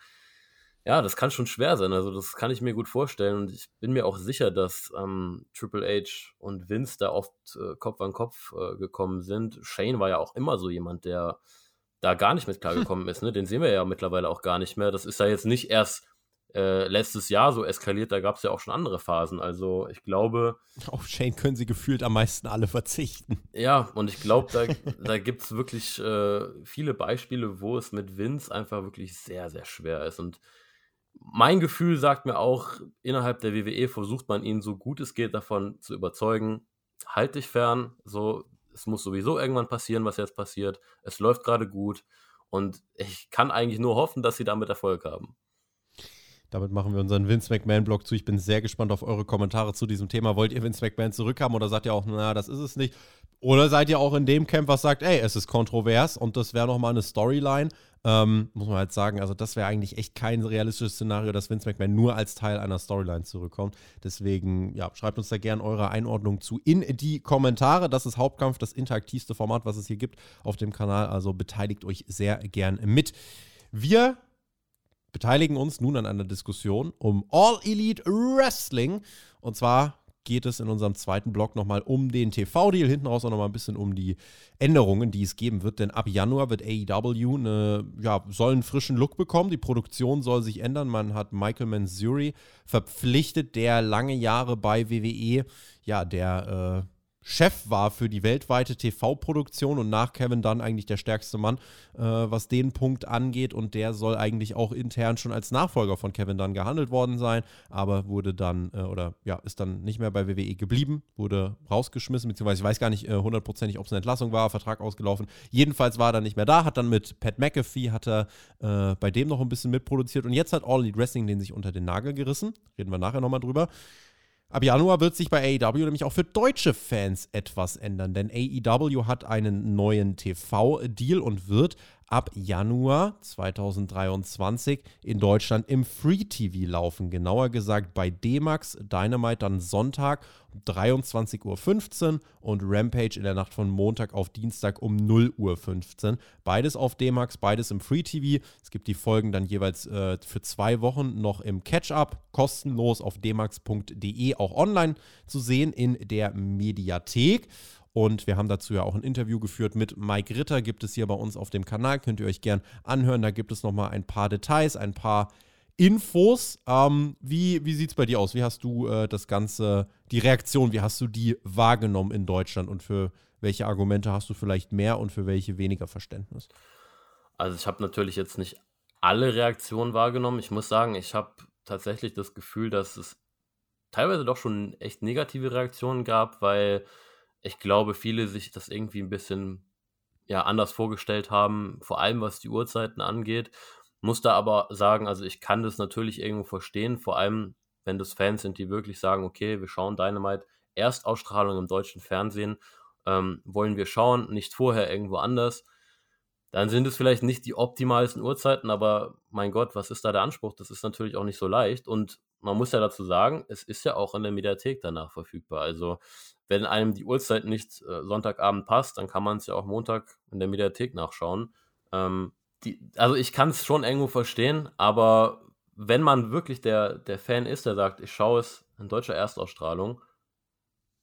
ja, das kann schon schwer sein. Also, das kann ich mir gut vorstellen. Und ich bin mir auch sicher, dass ähm, Triple H und Vince da oft äh, Kopf an Kopf äh, gekommen sind. Shane war ja auch immer so jemand, der da gar nicht mit klargekommen hm. ist. Ne? Den sehen wir ja mittlerweile auch gar nicht mehr. Das ist ja jetzt nicht erst äh, letztes Jahr so eskaliert, da gab es ja auch schon andere Phasen. Also ich glaube. Auf Shane können sie gefühlt am meisten alle verzichten. Ja, und ich glaube, da, da gibt es wirklich äh, viele Beispiele, wo es mit Vince einfach wirklich sehr, sehr schwer ist. Und mein Gefühl sagt mir auch, innerhalb der WWE versucht man ihn so gut es geht davon zu überzeugen, halt dich fern, so, es muss sowieso irgendwann passieren, was jetzt passiert. Es läuft gerade gut und ich kann eigentlich nur hoffen, dass sie damit Erfolg haben. Damit machen wir unseren Vince McMahon-Blog zu. Ich bin sehr gespannt auf eure Kommentare zu diesem Thema. Wollt ihr Vince McMahon zurückhaben oder sagt ihr auch, na, das ist es nicht? Oder seid ihr auch in dem Camp, was sagt, ey, es ist kontrovers und das wäre nochmal eine Storyline? Ähm, muss man halt sagen, also das wäre eigentlich echt kein realistisches Szenario, dass Vince McMahon nur als Teil einer Storyline zurückkommt. Deswegen, ja, schreibt uns da gerne eure Einordnung zu in die Kommentare. Das ist Hauptkampf, das interaktivste Format, was es hier gibt auf dem Kanal. Also beteiligt euch sehr gern mit. Wir beteiligen uns nun an einer Diskussion um All Elite Wrestling. Und zwar geht es in unserem zweiten Blog nochmal um den TV-Deal, hinten raus auch nochmal ein bisschen um die Änderungen, die es geben wird, denn ab Januar wird AEW eine, ja, soll einen frischen Look bekommen, die Produktion soll sich ändern, man hat Michael Manzuri verpflichtet, der lange Jahre bei WWE, ja, der äh, Chef war für die weltweite TV-Produktion und nach Kevin Dunn eigentlich der stärkste Mann, äh, was den Punkt angeht. Und der soll eigentlich auch intern schon als Nachfolger von Kevin Dunn gehandelt worden sein, aber wurde dann, äh, oder ja, ist dann nicht mehr bei WWE geblieben, wurde rausgeschmissen, beziehungsweise ich weiß gar nicht äh, hundertprozentig, ob es eine Entlassung war, Vertrag ausgelaufen. Jedenfalls war er dann nicht mehr da, hat dann mit Pat McAfee, hat er äh, bei dem noch ein bisschen mitproduziert und jetzt hat All Elite Wrestling den sich unter den Nagel gerissen. Reden wir nachher nochmal drüber. Ab Januar wird sich bei AEW nämlich auch für deutsche Fans etwas ändern, denn AEW hat einen neuen TV-Deal und wird ab Januar 2023 in Deutschland im Free TV laufen. Genauer gesagt bei D-Max Dynamite dann Sonntag um 23.15 Uhr und Rampage in der Nacht von Montag auf Dienstag um 0.15 Uhr. Beides auf D-Max, beides im Free TV. Es gibt die Folgen dann jeweils äh, für zwei Wochen noch im Catch-up, kostenlos auf dmax.de auch online zu sehen in der Mediathek. Und wir haben dazu ja auch ein Interview geführt mit Mike Ritter, gibt es hier bei uns auf dem Kanal, könnt ihr euch gern anhören. Da gibt es nochmal ein paar Details, ein paar Infos. Ähm, wie wie sieht es bei dir aus? Wie hast du äh, das Ganze, die Reaktion, wie hast du die wahrgenommen in Deutschland und für welche Argumente hast du vielleicht mehr und für welche weniger Verständnis? Also ich habe natürlich jetzt nicht alle Reaktionen wahrgenommen. Ich muss sagen, ich habe tatsächlich das Gefühl, dass es teilweise doch schon echt negative Reaktionen gab, weil ich glaube, viele sich das irgendwie ein bisschen ja, anders vorgestellt haben, vor allem was die Uhrzeiten angeht. Muss da aber sagen, also ich kann das natürlich irgendwo verstehen, vor allem wenn das Fans sind, die wirklich sagen, okay, wir schauen Dynamite, Erstausstrahlung im deutschen Fernsehen, ähm, wollen wir schauen, nicht vorher irgendwo anders. Dann sind es vielleicht nicht die optimalsten Uhrzeiten, aber mein Gott, was ist da der Anspruch? Das ist natürlich auch nicht so leicht. Und man muss ja dazu sagen, es ist ja auch in der Mediathek danach verfügbar. Also wenn einem die Uhrzeit nicht äh, Sonntagabend passt, dann kann man es ja auch Montag in der Mediathek nachschauen. Ähm, die, also ich kann es schon irgendwo verstehen, aber wenn man wirklich der, der Fan ist, der sagt, ich schaue es in deutscher Erstausstrahlung,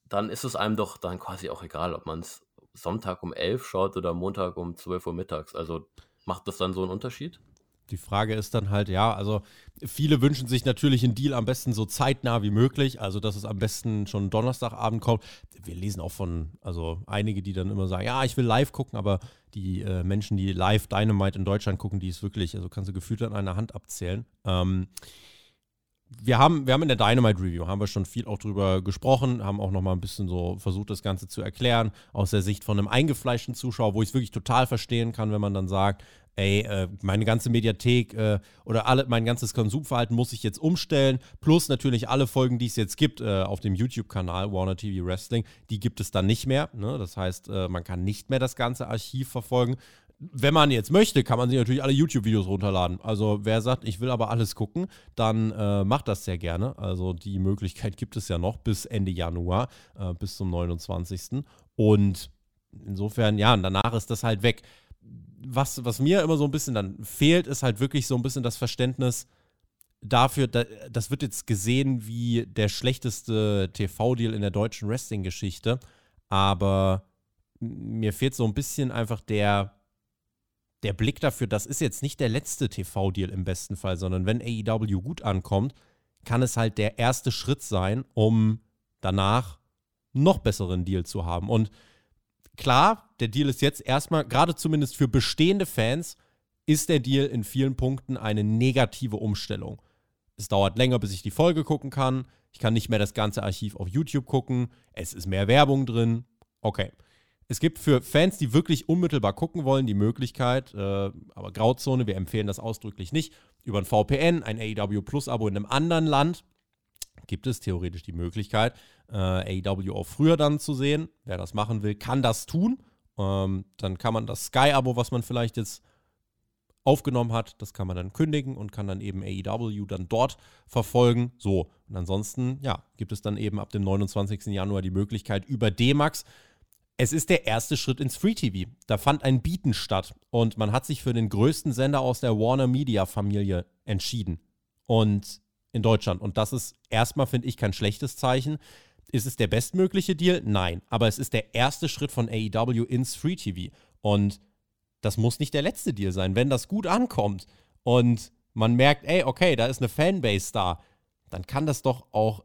dann ist es einem doch dann quasi auch egal, ob man es Sonntag um 11 schaut oder Montag um 12 Uhr mittags. Also macht das dann so einen Unterschied? Die Frage ist dann halt, ja, also viele wünschen sich natürlich einen Deal am besten so zeitnah wie möglich, also dass es am besten schon Donnerstagabend kommt. Wir lesen auch von, also einige, die dann immer sagen, ja, ich will live gucken, aber die äh, Menschen, die live Dynamite in Deutschland gucken, die ist wirklich, also kannst du gefühlt an einer Hand abzählen. Ähm, wir haben, wir haben in der Dynamite Review haben wir schon viel auch drüber gesprochen, haben auch noch mal ein bisschen so versucht, das Ganze zu erklären, aus der Sicht von einem eingefleischten Zuschauer, wo ich es wirklich total verstehen kann, wenn man dann sagt, ey, äh, meine ganze Mediathek äh, oder alle, mein ganzes Konsumverhalten muss ich jetzt umstellen. Plus natürlich alle Folgen, die es jetzt gibt äh, auf dem YouTube-Kanal Warner TV Wrestling, die gibt es dann nicht mehr. Ne? Das heißt, äh, man kann nicht mehr das ganze Archiv verfolgen. Wenn man jetzt möchte, kann man sich natürlich alle YouTube-Videos runterladen. Also wer sagt, ich will aber alles gucken, dann äh, macht das sehr gerne. Also die Möglichkeit gibt es ja noch bis Ende Januar, äh, bis zum 29. Und insofern, ja, und danach ist das halt weg was, was mir immer so ein bisschen dann fehlt, ist halt wirklich so ein bisschen das Verständnis dafür, da, das wird jetzt gesehen wie der schlechteste TV-Deal in der deutschen Wrestling-Geschichte, aber mir fehlt so ein bisschen einfach der, der Blick dafür, das ist jetzt nicht der letzte TV-Deal im besten Fall, sondern wenn AEW gut ankommt, kann es halt der erste Schritt sein, um danach noch besseren Deal zu haben. Und klar, der Deal ist jetzt erstmal, gerade zumindest für bestehende Fans, ist der Deal in vielen Punkten eine negative Umstellung. Es dauert länger, bis ich die Folge gucken kann. Ich kann nicht mehr das ganze Archiv auf YouTube gucken. Es ist mehr Werbung drin. Okay. Es gibt für Fans, die wirklich unmittelbar gucken wollen, die Möglichkeit, äh, aber Grauzone, wir empfehlen das ausdrücklich nicht, über ein VPN, ein AEW Plus-Abo in einem anderen Land, gibt es theoretisch die Möglichkeit, äh, AEW auch früher dann zu sehen. Wer das machen will, kann das tun. Ähm, dann kann man das Sky-Abo, was man vielleicht jetzt aufgenommen hat, das kann man dann kündigen und kann dann eben AEW dann dort verfolgen. So, und ansonsten, ja, gibt es dann eben ab dem 29. Januar die Möglichkeit über D-Max. Es ist der erste Schritt ins Free TV. Da fand ein Bieten statt und man hat sich für den größten Sender aus der Warner Media Familie entschieden. Und in Deutschland. Und das ist erstmal, finde ich, kein schlechtes Zeichen. Ist es der bestmögliche Deal? Nein. Aber es ist der erste Schritt von AEW ins Free TV. Und das muss nicht der letzte Deal sein. Wenn das gut ankommt und man merkt, ey, okay, da ist eine Fanbase da, dann kann das doch auch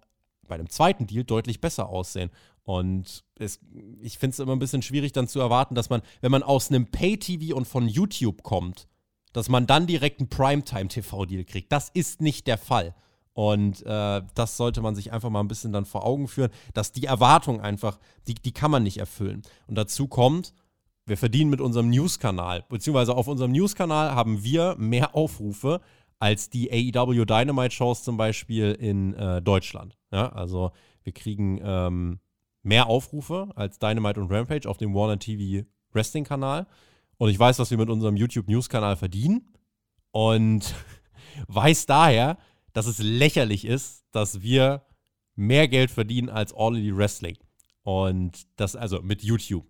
bei einem zweiten Deal deutlich besser aussehen. Und es, ich finde es immer ein bisschen schwierig dann zu erwarten, dass man, wenn man aus einem Pay-TV und von YouTube kommt, dass man dann direkt einen Primetime-TV-Deal kriegt. Das ist nicht der Fall. Und äh, das sollte man sich einfach mal ein bisschen dann vor Augen führen, dass die Erwartung einfach, die, die kann man nicht erfüllen. Und dazu kommt, wir verdienen mit unserem News-Kanal, beziehungsweise auf unserem News-Kanal haben wir mehr Aufrufe als die AEW Dynamite-Shows zum Beispiel in äh, Deutschland. Ja, also wir kriegen ähm, mehr Aufrufe als Dynamite und Rampage auf dem Warner TV Wrestling-Kanal. Und ich weiß, was wir mit unserem YouTube News-Kanal verdienen. Und weiß daher, dass es lächerlich ist, dass wir mehr Geld verdienen als All Elite Wrestling. Und das also mit YouTube.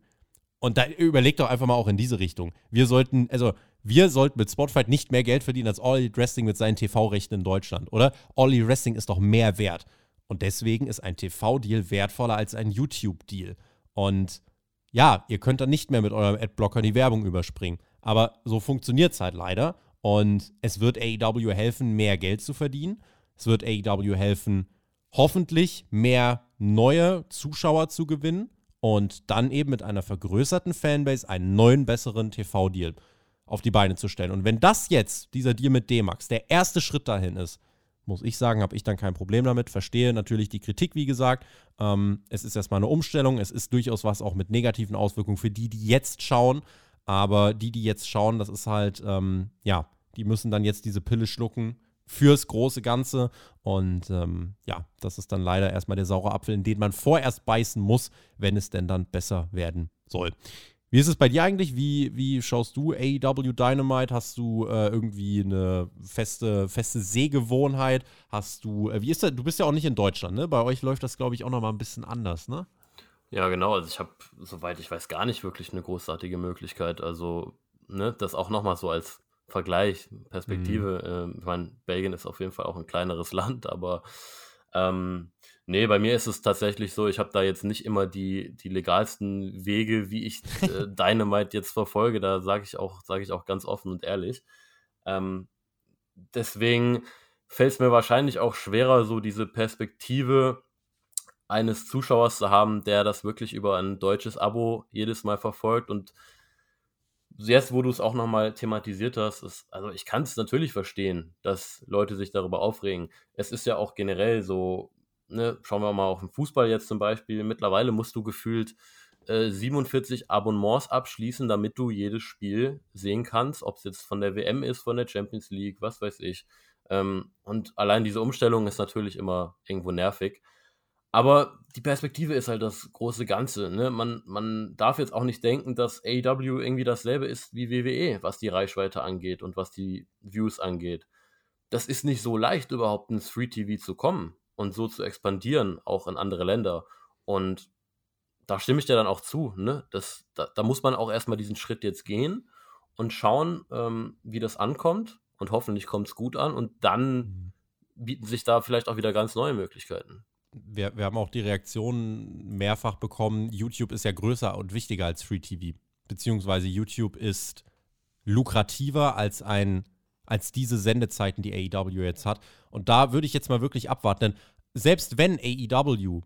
Und da überlegt doch einfach mal auch in diese Richtung. Wir sollten, also wir sollten mit Spotify nicht mehr Geld verdienen als All Elite Wrestling mit seinen TV-Rechten in Deutschland, oder? All Elite Wrestling ist doch mehr wert. Und deswegen ist ein TV-Deal wertvoller als ein YouTube-Deal. Und ja, ihr könnt dann nicht mehr mit eurem Adblocker die Werbung überspringen. Aber so funktioniert es halt leider. Und es wird AEW helfen, mehr Geld zu verdienen. Es wird AEW helfen, hoffentlich mehr neue Zuschauer zu gewinnen und dann eben mit einer vergrößerten Fanbase einen neuen, besseren TV-Deal auf die Beine zu stellen. Und wenn das jetzt, dieser Deal mit D-Max, der erste Schritt dahin ist, muss ich sagen, habe ich dann kein Problem damit. Verstehe natürlich die Kritik, wie gesagt. Ähm, es ist erstmal eine Umstellung. Es ist durchaus was auch mit negativen Auswirkungen für die, die jetzt schauen. Aber die, die jetzt schauen, das ist halt, ähm, ja, die müssen dann jetzt diese Pille schlucken fürs große Ganze. Und ähm, ja, das ist dann leider erstmal der saure Apfel, in den man vorerst beißen muss, wenn es denn dann besser werden soll. Wie ist es bei dir eigentlich? Wie, wie schaust du AEW Dynamite? Hast du äh, irgendwie eine feste, feste Sehgewohnheit? Hast du, äh, wie ist das? Du bist ja auch nicht in Deutschland, ne? Bei euch läuft das, glaube ich, auch nochmal ein bisschen anders, ne? Ja, genau. Also ich habe, soweit ich weiß, gar nicht wirklich eine großartige Möglichkeit. Also, ne, das auch nochmal so als Vergleich, Perspektive. Mhm. Äh, ich meine, Belgien ist auf jeden Fall auch ein kleineres Land, aber ähm, nee, bei mir ist es tatsächlich so, ich habe da jetzt nicht immer die, die legalsten Wege, wie ich äh, Dynamite jetzt verfolge. Da sage ich, auch, sag ich auch ganz offen und ehrlich. Ähm, deswegen fällt es mir wahrscheinlich auch schwerer, so diese Perspektive eines Zuschauers zu haben, der das wirklich über ein deutsches Abo jedes Mal verfolgt und jetzt, wo du es auch nochmal thematisiert hast, ist, also ich kann es natürlich verstehen, dass Leute sich darüber aufregen. Es ist ja auch generell so, ne, schauen wir mal auf den Fußball jetzt zum Beispiel. Mittlerweile musst du gefühlt äh, 47 Abonnements abschließen, damit du jedes Spiel sehen kannst, ob es jetzt von der WM ist, von der Champions League, was weiß ich. Ähm, und allein diese Umstellung ist natürlich immer irgendwo nervig. Aber die Perspektive ist halt das große Ganze. Ne? Man, man darf jetzt auch nicht denken, dass AEW irgendwie dasselbe ist wie WWE, was die Reichweite angeht und was die Views angeht. Das ist nicht so leicht, überhaupt ins Free TV zu kommen und so zu expandieren, auch in andere Länder. Und da stimme ich dir dann auch zu. Ne? Das, da, da muss man auch erstmal diesen Schritt jetzt gehen und schauen, ähm, wie das ankommt. Und hoffentlich kommt es gut an. Und dann mhm. bieten sich da vielleicht auch wieder ganz neue Möglichkeiten wir, wir haben auch die Reaktion mehrfach bekommen, YouTube ist ja größer und wichtiger als Free TV. Beziehungsweise YouTube ist lukrativer als ein, als diese Sendezeiten, die AEW jetzt hat. Und da würde ich jetzt mal wirklich abwarten, denn selbst wenn AEW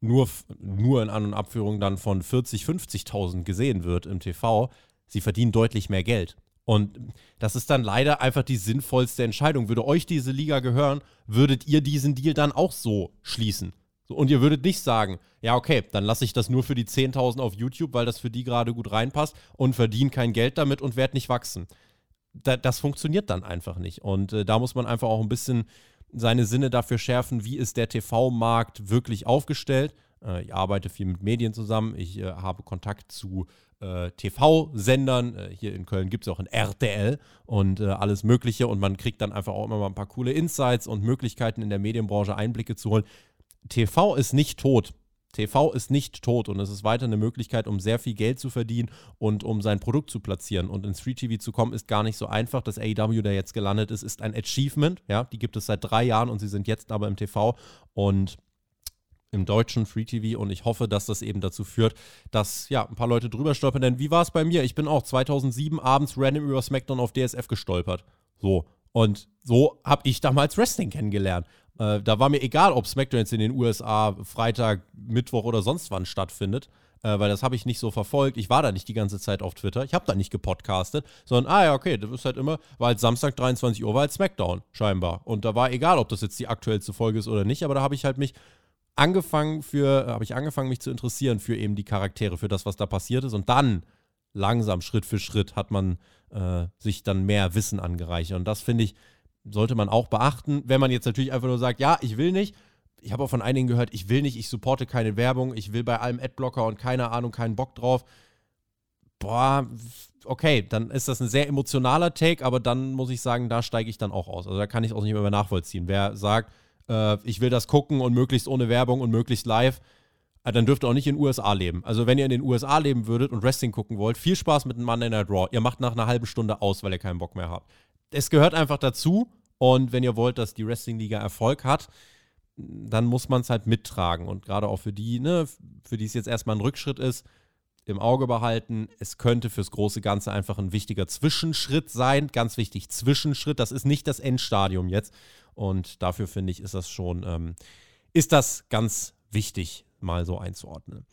nur, nur in An- und Abführung dann von 40, 50.000 gesehen wird im TV, sie verdienen deutlich mehr Geld. Und das ist dann leider einfach die sinnvollste Entscheidung. Würde euch diese Liga gehören, würdet ihr diesen Deal dann auch so schließen? Und ihr würdet nicht sagen, ja, okay, dann lasse ich das nur für die 10.000 auf YouTube, weil das für die gerade gut reinpasst und verdiene kein Geld damit und werde nicht wachsen. Da, das funktioniert dann einfach nicht. Und äh, da muss man einfach auch ein bisschen seine Sinne dafür schärfen, wie ist der TV-Markt wirklich aufgestellt. Äh, ich arbeite viel mit Medien zusammen, ich äh, habe Kontakt zu äh, TV-Sendern. Äh, hier in Köln gibt es auch ein RTL und äh, alles Mögliche und man kriegt dann einfach auch immer mal ein paar coole Insights und Möglichkeiten in der Medienbranche Einblicke zu holen. TV ist nicht tot. TV ist nicht tot und es ist weiter eine Möglichkeit, um sehr viel Geld zu verdienen und um sein Produkt zu platzieren. Und ins Free TV zu kommen, ist gar nicht so einfach. Das AEW, der jetzt gelandet ist, ist ein Achievement. Ja, die gibt es seit drei Jahren und sie sind jetzt aber im TV und im deutschen Free TV und ich hoffe, dass das eben dazu führt, dass ja ein paar Leute drüber stolpern. Denn wie war es bei mir? Ich bin auch 2007 abends random über SmackDown auf DSF gestolpert. So. Und so habe ich damals Wrestling kennengelernt. Äh, da war mir egal, ob SmackDown jetzt in den USA Freitag, Mittwoch oder sonst wann stattfindet, äh, weil das habe ich nicht so verfolgt. Ich war da nicht die ganze Zeit auf Twitter. Ich habe da nicht gepodcastet, sondern, ah ja, okay, das ist halt immer, war halt Samstag 23 Uhr, war halt SmackDown scheinbar. Und da war egal, ob das jetzt die aktuellste Folge ist oder nicht, aber da habe ich halt mich angefangen für, habe ich angefangen, mich zu interessieren für eben die Charaktere, für das, was da passiert ist. Und dann langsam, Schritt für Schritt, hat man äh, sich dann mehr Wissen angereichert. Und das finde ich, sollte man auch beachten, wenn man jetzt natürlich einfach nur sagt, ja, ich will nicht. Ich habe auch von einigen gehört, ich will nicht, ich supporte keine Werbung, ich will bei allem Adblocker und keine Ahnung, keinen Bock drauf. Boah, okay, dann ist das ein sehr emotionaler Take, aber dann muss ich sagen, da steige ich dann auch aus. Also da kann ich es auch nicht mehr nachvollziehen. Wer sagt, äh, ich will das gucken und möglichst ohne Werbung und möglichst live, äh, dann dürft ihr auch nicht in den USA leben. Also wenn ihr in den USA leben würdet und Wrestling gucken wollt, viel Spaß mit einem Monday Night Raw. Ihr macht nach einer halben Stunde aus, weil ihr keinen Bock mehr habt es gehört einfach dazu. Und wenn ihr wollt, dass die Wrestling-Liga Erfolg hat, dann muss man es halt mittragen. Und gerade auch für die, ne, für die es jetzt erstmal ein Rückschritt ist, im Auge behalten. Es könnte fürs große Ganze einfach ein wichtiger Zwischenschritt sein. Ganz wichtig, Zwischenschritt. Das ist nicht das Endstadium jetzt. Und dafür finde ich, ist das schon, ähm, ist das ganz wichtig, mal so einzuordnen.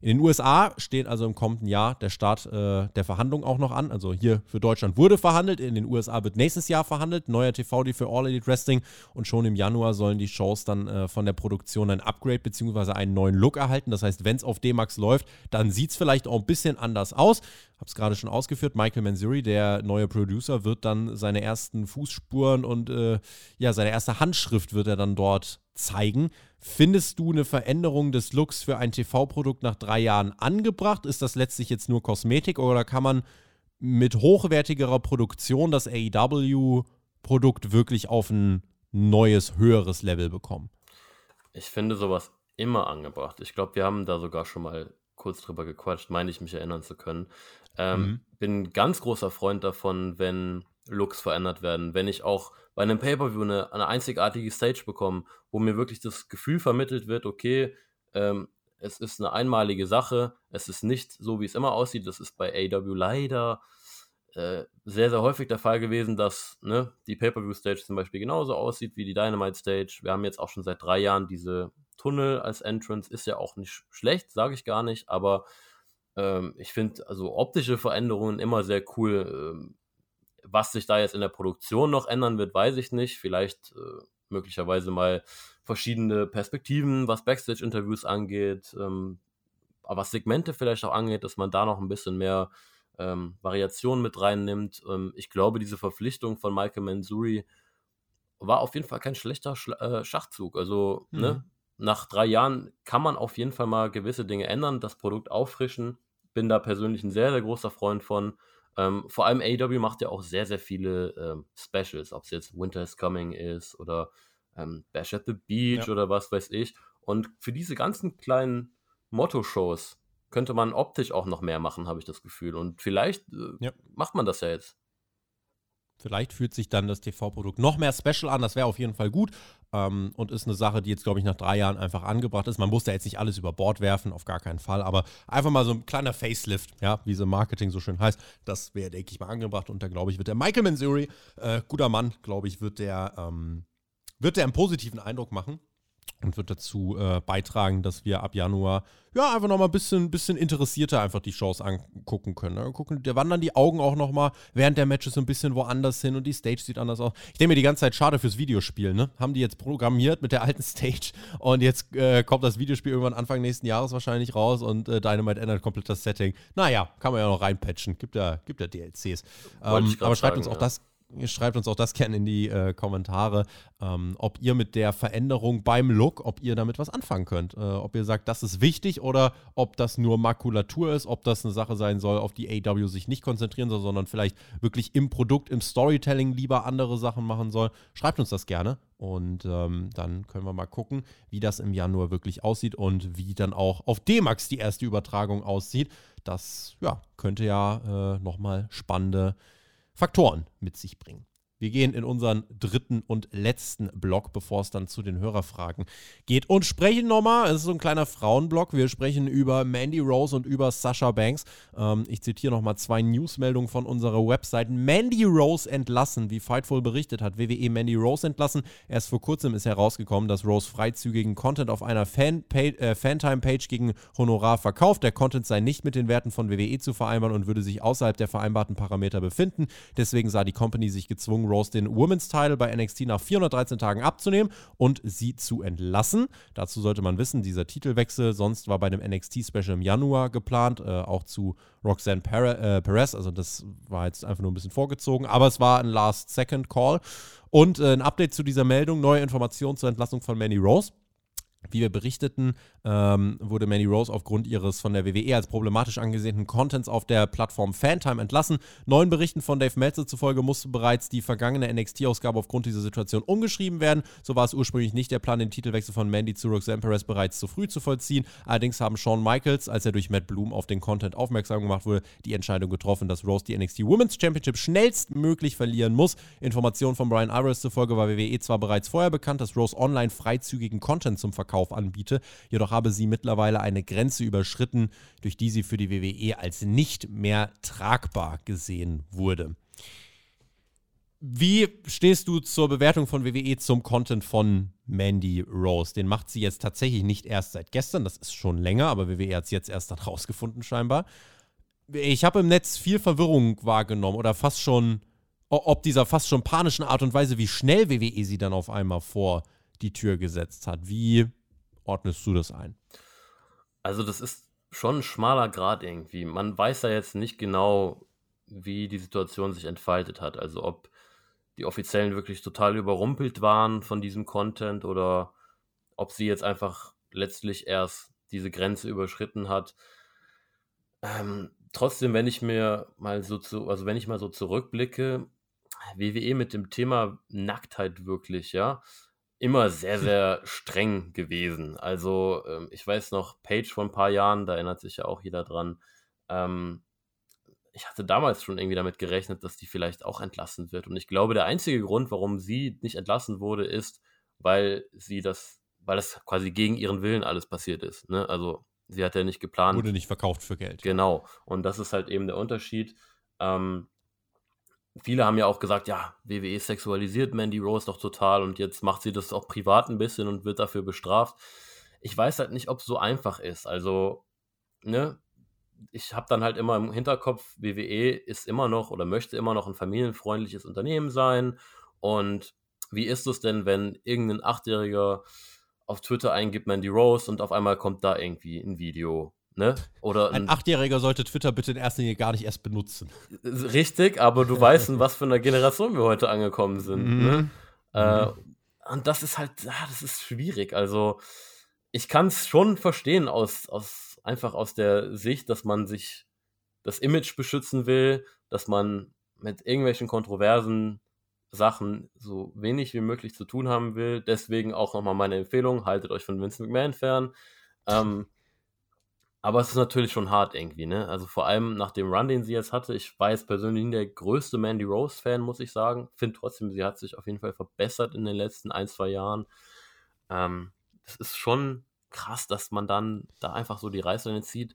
In den USA steht also im kommenden Jahr der Start äh, der Verhandlungen auch noch an. Also hier für Deutschland wurde verhandelt, in den USA wird nächstes Jahr verhandelt. Neuer TV-Deal für All Elite Wrestling und schon im Januar sollen die Shows dann äh, von der Produktion ein Upgrade bzw. einen neuen Look erhalten. Das heißt, wenn es auf D-Max läuft, dann sieht es vielleicht auch ein bisschen anders aus. Habe es gerade schon ausgeführt. Michael Manzuri, der neue Producer, wird dann seine ersten Fußspuren und äh, ja, seine erste Handschrift wird er dann dort zeigen. Findest du eine Veränderung des Looks für ein TV-Produkt nach drei Jahren angebracht? Ist das letztlich jetzt nur Kosmetik oder kann man mit hochwertigerer Produktion das AEW-Produkt wirklich auf ein neues, höheres Level bekommen? Ich finde sowas immer angebracht. Ich glaube, wir haben da sogar schon mal kurz drüber gequatscht, meine ich mich erinnern zu können. Ähm, mhm. Bin ein ganz großer Freund davon, wenn Looks verändert werden, wenn ich auch bei einem Pay-Per-View eine, eine, einzigartige Stage bekomme, wo mir wirklich das Gefühl vermittelt wird, okay, ähm, es ist eine einmalige Sache, es ist nicht so, wie es immer aussieht, das ist bei AW leider äh, sehr, sehr häufig der Fall gewesen, dass ne, die Pay-Per-View-Stage zum Beispiel genauso aussieht wie die Dynamite-Stage. Wir haben jetzt auch schon seit drei Jahren diese Tunnel als Entrance, ist ja auch nicht schlecht, sage ich gar nicht, aber ähm, ich finde also optische Veränderungen immer sehr cool. Was sich da jetzt in der Produktion noch ändern wird, weiß ich nicht. Vielleicht äh, möglicherweise mal verschiedene Perspektiven, was Backstage-Interviews angeht, ähm, aber was Segmente vielleicht auch angeht, dass man da noch ein bisschen mehr ähm, Variation mit reinnimmt. Ähm, ich glaube, diese Verpflichtung von Michael Manzuri war auf jeden Fall kein schlechter Schla äh, Schachzug. Also, ne, mhm. ne, nach drei Jahren kann man auf jeden Fall mal gewisse Dinge ändern, das Produkt auffrischen. Bin da persönlich ein sehr, sehr großer Freund von. Ähm, vor allem AEW macht ja auch sehr, sehr viele ähm, Specials, ob es jetzt Winter is Coming ist oder ähm, Bash at the Beach ja. oder was weiß ich. Und für diese ganzen kleinen Motto-Shows könnte man optisch auch noch mehr machen, habe ich das Gefühl. Und vielleicht äh, ja. macht man das ja jetzt. Vielleicht fühlt sich dann das TV-Produkt noch mehr special an. Das wäre auf jeden Fall gut. Ähm, und ist eine Sache, die jetzt, glaube ich, nach drei Jahren einfach angebracht ist. Man muss da jetzt nicht alles über Bord werfen, auf gar keinen Fall. Aber einfach mal so ein kleiner Facelift, ja, wie so Marketing so schön heißt. Das wäre, denke ich mal, angebracht. Und da, glaube ich, wird der Michael Manzuri, äh, guter Mann, glaube ich, wird der, ähm, wird der einen positiven Eindruck machen. Und wird dazu äh, beitragen, dass wir ab Januar ja einfach nochmal ein bisschen, bisschen interessierter einfach die Shows angucken können. Ne? Gucken, da wandern die Augen auch nochmal während der Matches so ein bisschen woanders hin und die Stage sieht anders aus. Ich denke mir die ganze Zeit, schade fürs Videospiel, ne? Haben die jetzt programmiert mit der alten Stage und jetzt äh, kommt das Videospiel irgendwann Anfang nächsten Jahres wahrscheinlich raus und äh, Dynamite ändert komplett das Setting. Naja, kann man ja noch reinpatchen. Gibt ja, gibt ja DLCs. Ähm, aber schreibt sagen, uns auch ja. das schreibt uns auch das gerne in die äh, Kommentare, ähm, ob ihr mit der Veränderung beim Look, ob ihr damit was anfangen könnt. Äh, ob ihr sagt, das ist wichtig oder ob das nur Makulatur ist, ob das eine Sache sein soll, auf die AW sich nicht konzentrieren soll, sondern vielleicht wirklich im Produkt, im Storytelling lieber andere Sachen machen soll. Schreibt uns das gerne und ähm, dann können wir mal gucken, wie das im Januar wirklich aussieht und wie dann auch auf D-Max die erste Übertragung aussieht. Das ja, könnte ja äh, nochmal spannende Faktoren mit sich bringen. Wir gehen in unseren dritten und letzten Block, bevor es dann zu den Hörerfragen geht und sprechen nochmal, es ist so ein kleiner Frauenblock, wir sprechen über Mandy Rose und über Sasha Banks. Ähm, ich zitiere nochmal zwei Newsmeldungen von unserer Website. Mandy Rose entlassen, wie Fightful berichtet hat, WWE Mandy Rose entlassen. Erst vor kurzem ist herausgekommen, dass Rose freizügigen Content auf einer äh, Fantime-Page gegen Honorar verkauft. Der Content sei nicht mit den Werten von WWE zu vereinbaren und würde sich außerhalb der vereinbarten Parameter befinden. Deswegen sah die Company sich gezwungen, Rose den Women's Title bei NXT nach 413 Tagen abzunehmen und sie zu entlassen. Dazu sollte man wissen, dieser Titelwechsel sonst war bei dem NXT-Special im Januar geplant, äh, auch zu Roxanne äh, Perez. Also das war jetzt einfach nur ein bisschen vorgezogen, aber es war ein Last-Second-Call. Und äh, ein Update zu dieser Meldung, neue Informationen zur Entlassung von Manny Rose. Wie wir berichteten, ähm, wurde Manny Rose aufgrund ihres von der WWE als problematisch angesehenen Contents auf der Plattform Fantime entlassen. Neuen Berichten von Dave Meltzer zufolge musste bereits die vergangene NXT-Ausgabe aufgrund dieser Situation umgeschrieben werden. So war es ursprünglich nicht der Plan, den Titelwechsel von Mandy zu Roxanne Perez bereits zu früh zu vollziehen. Allerdings haben Shawn Michaels, als er durch Matt Bloom auf den Content aufmerksam gemacht wurde, die Entscheidung getroffen, dass Rose die NXT Women's Championship schnellstmöglich verlieren muss. Informationen von Brian Iris zufolge war WWE zwar bereits vorher bekannt, dass Rose online freizügigen Content zum Verkaufen Verkauf anbiete. Jedoch habe sie mittlerweile eine Grenze überschritten, durch die sie für die WWE als nicht mehr tragbar gesehen wurde. Wie stehst du zur Bewertung von WWE zum Content von Mandy Rose? Den macht sie jetzt tatsächlich nicht erst seit gestern, das ist schon länger, aber WWE hat es jetzt erst dann rausgefunden scheinbar. Ich habe im Netz viel Verwirrung wahrgenommen oder fast schon, ob dieser fast schon panischen Art und Weise, wie schnell WWE sie dann auf einmal vor die Tür gesetzt hat. Wie ordnest du das ein? Also, das ist schon ein schmaler Grad irgendwie. Man weiß ja jetzt nicht genau, wie die Situation sich entfaltet hat. Also, ob die Offiziellen wirklich total überrumpelt waren von diesem Content oder ob sie jetzt einfach letztlich erst diese Grenze überschritten hat. Ähm, trotzdem, wenn ich mir mal so zu, also wenn ich mal so zurückblicke, WWE mit dem Thema Nacktheit wirklich, ja, immer sehr, sehr streng gewesen. Also ähm, ich weiß noch, Page vor ein paar Jahren, da erinnert sich ja auch jeder dran. Ähm, ich hatte damals schon irgendwie damit gerechnet, dass die vielleicht auch entlassen wird. Und ich glaube, der einzige Grund, warum sie nicht entlassen wurde, ist, weil sie das, weil das quasi gegen ihren Willen alles passiert ist. Ne? Also sie hat ja nicht geplant. Wurde nicht verkauft für Geld. Genau. Und das ist halt eben der Unterschied. Ähm, viele haben ja auch gesagt, ja, WWE sexualisiert Mandy Rose doch total und jetzt macht sie das auch privat ein bisschen und wird dafür bestraft. Ich weiß halt nicht, ob es so einfach ist. Also, ne, ich habe dann halt immer im Hinterkopf, WWE ist immer noch oder möchte immer noch ein familienfreundliches Unternehmen sein. Und wie ist es denn, wenn irgendein Achtjähriger auf Twitter eingibt Mandy Rose und auf einmal kommt da irgendwie ein Video Ne? Oder ein, ein Achtjähriger sollte Twitter bitte in erster Linie gar nicht erst benutzen. Richtig, aber du weißt, in was für einer Generation wir heute angekommen sind. Mhm. Ne? Äh, mhm. und das ist halt, ja, das ist schwierig. Also, ich kann es schon verstehen, aus, aus, einfach aus der Sicht, dass man sich das Image beschützen will, dass man mit irgendwelchen kontroversen Sachen so wenig wie möglich zu tun haben will. Deswegen auch nochmal meine Empfehlung: haltet euch von Vince McMahon fern. Ähm, aber es ist natürlich schon hart irgendwie, ne? Also vor allem nach dem Run, den sie jetzt hatte. Ich war jetzt persönlich nicht der größte Mandy Rose-Fan, muss ich sagen. Finde trotzdem, sie hat sich auf jeden Fall verbessert in den letzten ein, zwei Jahren. Ähm, es ist schon krass, dass man dann da einfach so die Reißleine zieht.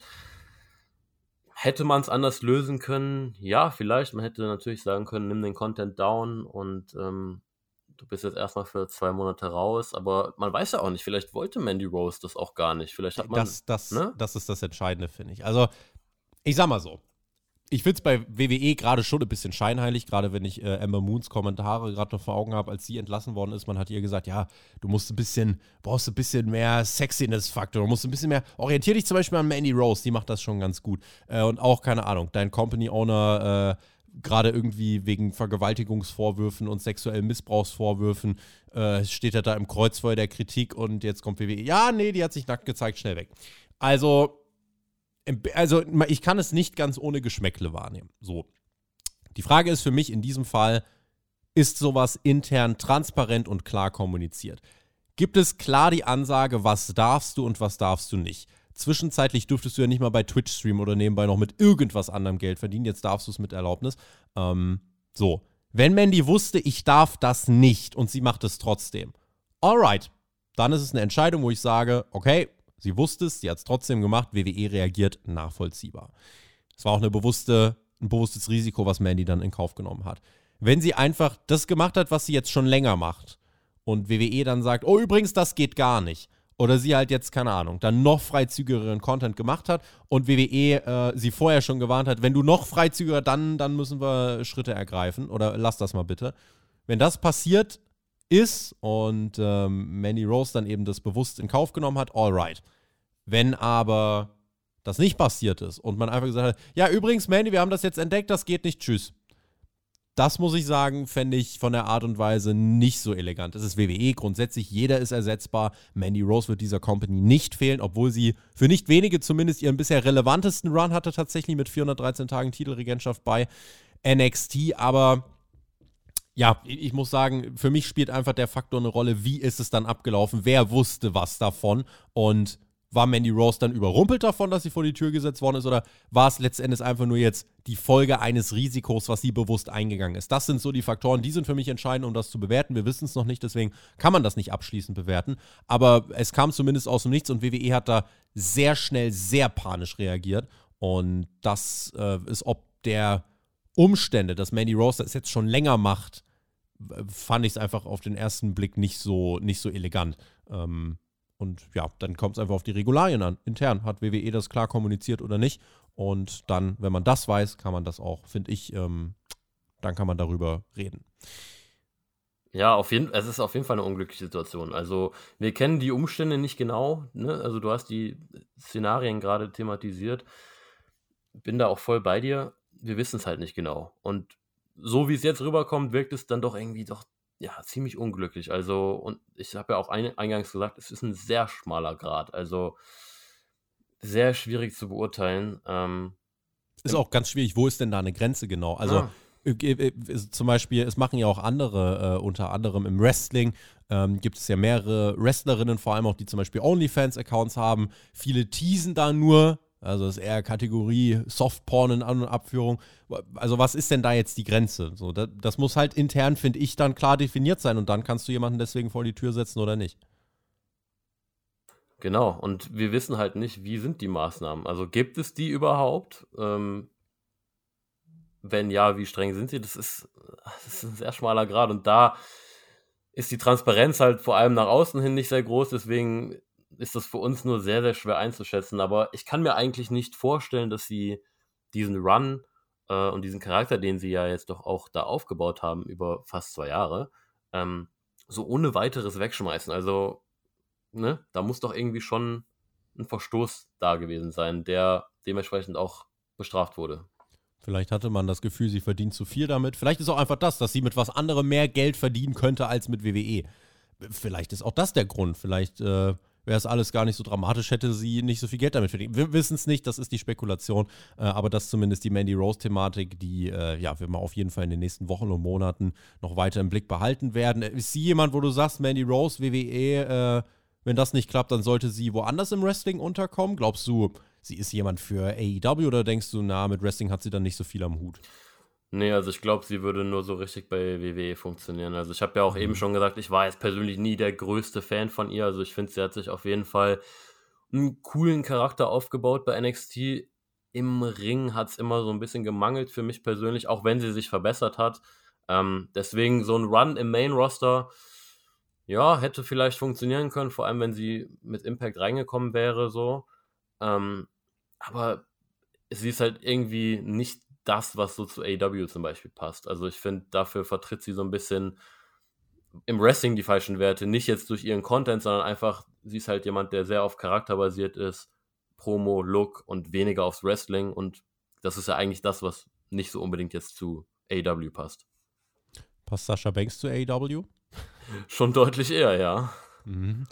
Hätte man es anders lösen können? Ja, vielleicht. Man hätte natürlich sagen können, nimm den Content down und ähm, du bist jetzt erstmal für zwei Monate raus, aber man weiß ja auch nicht, vielleicht wollte Mandy Rose das auch gar nicht. Vielleicht hat man. Das, das, ne? das ist das Entscheidende, finde ich. Also, ich sag mal so. Ich finde es bei WWE gerade schon ein bisschen scheinheilig, gerade wenn ich äh, Emma Moons Kommentare gerade noch vor Augen habe, als sie entlassen worden ist. Man hat ihr gesagt, ja, du musst ein bisschen, brauchst ein bisschen mehr Sexiness-Faktor, du musst ein bisschen mehr, orientier dich zum Beispiel an Mandy Rose, die macht das schon ganz gut. Äh, und auch, keine Ahnung, dein Company-Owner äh, gerade irgendwie wegen Vergewaltigungsvorwürfen und sexuellen Missbrauchsvorwürfen äh, steht er da im Kreuzfeuer der Kritik und jetzt kommt WWE. Ja, nee, die hat sich nackt gezeigt, schnell weg. Also, also ich kann es nicht ganz ohne Geschmäckle wahrnehmen. So. Die Frage ist für mich in diesem Fall, ist sowas intern transparent und klar kommuniziert? Gibt es klar die Ansage, was darfst du und was darfst du nicht? Zwischenzeitlich durftest du ja nicht mal bei Twitch streamen oder nebenbei noch mit irgendwas anderem Geld verdienen. Jetzt darfst du es mit Erlaubnis. Ähm, so. Wenn Mandy wusste, ich darf das nicht und sie macht es trotzdem. Alright. Dann ist es eine Entscheidung, wo ich sage, okay, sie wusste es, sie hat es trotzdem gemacht, WWE reagiert nachvollziehbar. Es war auch eine bewusste, ein bewusstes Risiko, was Mandy dann in Kauf genommen hat. Wenn sie einfach das gemacht hat, was sie jetzt schon länger macht und WWE dann sagt, oh übrigens, das geht gar nicht, oder sie halt jetzt, keine Ahnung, dann noch freizügigeren Content gemacht hat und WWE äh, sie vorher schon gewarnt hat, wenn du noch freizügiger, dann, dann müssen wir Schritte ergreifen oder lass das mal bitte. Wenn das passiert ist und ähm, Mandy Rose dann eben das bewusst in Kauf genommen hat, alright. Wenn aber das nicht passiert ist und man einfach gesagt hat, ja übrigens Mandy, wir haben das jetzt entdeckt, das geht nicht, tschüss das muss ich sagen, fände ich von der Art und Weise nicht so elegant. Es ist WWE, grundsätzlich jeder ist ersetzbar. Mandy Rose wird dieser Company nicht fehlen, obwohl sie für nicht wenige zumindest ihren bisher relevantesten Run hatte, tatsächlich mit 413 Tagen Titelregentschaft bei NXT. Aber ja, ich muss sagen, für mich spielt einfach der Faktor eine Rolle, wie ist es dann abgelaufen, wer wusste was davon und war Mandy Rose dann überrumpelt davon, dass sie vor die Tür gesetzt worden ist? Oder war es letztendlich einfach nur jetzt die Folge eines Risikos, was sie bewusst eingegangen ist? Das sind so die Faktoren, die sind für mich entscheidend, um das zu bewerten. Wir wissen es noch nicht, deswegen kann man das nicht abschließend bewerten. Aber es kam zumindest aus dem Nichts und WWE hat da sehr schnell, sehr panisch reagiert. Und das äh, ist ob der Umstände, dass Mandy Rose das jetzt schon länger macht, fand ich es einfach auf den ersten Blick nicht so, nicht so elegant. Ähm, und ja, dann kommt es einfach auf die Regularien an. Intern hat WWE das klar kommuniziert oder nicht. Und dann, wenn man das weiß, kann man das auch, finde ich, ähm, dann kann man darüber reden. Ja, auf jeden, es ist auf jeden Fall eine unglückliche Situation. Also, wir kennen die Umstände nicht genau. Ne? Also, du hast die Szenarien gerade thematisiert. Bin da auch voll bei dir. Wir wissen es halt nicht genau. Und so wie es jetzt rüberkommt, wirkt es dann doch irgendwie doch ja, ziemlich unglücklich. Also, und ich habe ja auch ein, eingangs gesagt, es ist ein sehr schmaler Grad. Also sehr schwierig zu beurteilen. Ähm, ist auch ganz schwierig, wo ist denn da eine Grenze genau? Also ah. zum Beispiel, es machen ja auch andere, äh, unter anderem im Wrestling, ähm, gibt es ja mehrere Wrestlerinnen, vor allem auch, die zum Beispiel OnlyFans-Accounts haben. Viele teasen da nur, also das ist eher Kategorie Softporn in An- und Abführung. Also was ist denn da jetzt die Grenze? So, das, das muss halt intern, finde ich, dann klar definiert sein und dann kannst du jemanden deswegen vor die Tür setzen oder nicht. Genau, und wir wissen halt nicht, wie sind die Maßnahmen. Also gibt es die überhaupt? Ähm, wenn ja, wie streng sind sie? Das ist, das ist ein sehr schmaler Grad und da ist die Transparenz halt vor allem nach außen hin nicht sehr groß, deswegen ist das für uns nur sehr, sehr schwer einzuschätzen. Aber ich kann mir eigentlich nicht vorstellen, dass sie diesen Run äh, und diesen Charakter, den sie ja jetzt doch auch da aufgebaut haben über fast zwei Jahre, ähm, so ohne weiteres wegschmeißen. Also, ne, da muss doch irgendwie schon ein Verstoß da gewesen sein, der dementsprechend auch bestraft wurde. Vielleicht hatte man das Gefühl, sie verdient zu viel damit. Vielleicht ist auch einfach das, dass sie mit was anderem mehr Geld verdienen könnte als mit WWE. Vielleicht ist auch das der Grund. Vielleicht äh, wäre es alles gar nicht so dramatisch, hätte sie nicht so viel Geld damit verdient. Wir wissen es nicht, das ist die Spekulation, äh, aber das zumindest die Mandy Rose-Thematik, die äh, ja, wir mal auf jeden Fall in den nächsten Wochen und Monaten noch weiter im Blick behalten werden. Ist sie jemand, wo du sagst, Mandy Rose, WWE, äh, wenn das nicht klappt, dann sollte sie woanders im Wrestling unterkommen? Glaubst du, sie ist jemand für AEW oder denkst du, na, mit Wrestling hat sie dann nicht so viel am Hut? Nee, also ich glaube, sie würde nur so richtig bei WWE funktionieren. Also ich habe ja auch mhm. eben schon gesagt, ich war jetzt persönlich nie der größte Fan von ihr. Also ich finde, sie hat sich auf jeden Fall einen coolen Charakter aufgebaut bei NXT. Im Ring hat es immer so ein bisschen gemangelt für mich persönlich, auch wenn sie sich verbessert hat. Ähm, deswegen so ein Run im Main-Roster, ja, hätte vielleicht funktionieren können, vor allem wenn sie mit Impact reingekommen wäre, so. Ähm, aber sie ist halt irgendwie nicht das, was so zu AW zum Beispiel passt. Also ich finde, dafür vertritt sie so ein bisschen im Wrestling die falschen Werte. Nicht jetzt durch ihren Content, sondern einfach, sie ist halt jemand, der sehr auf Charakter basiert ist, Promo, Look und weniger aufs Wrestling. Und das ist ja eigentlich das, was nicht so unbedingt jetzt zu AW passt. Passt Sascha Banks zu AW? Schon deutlich eher, ja. Mhm.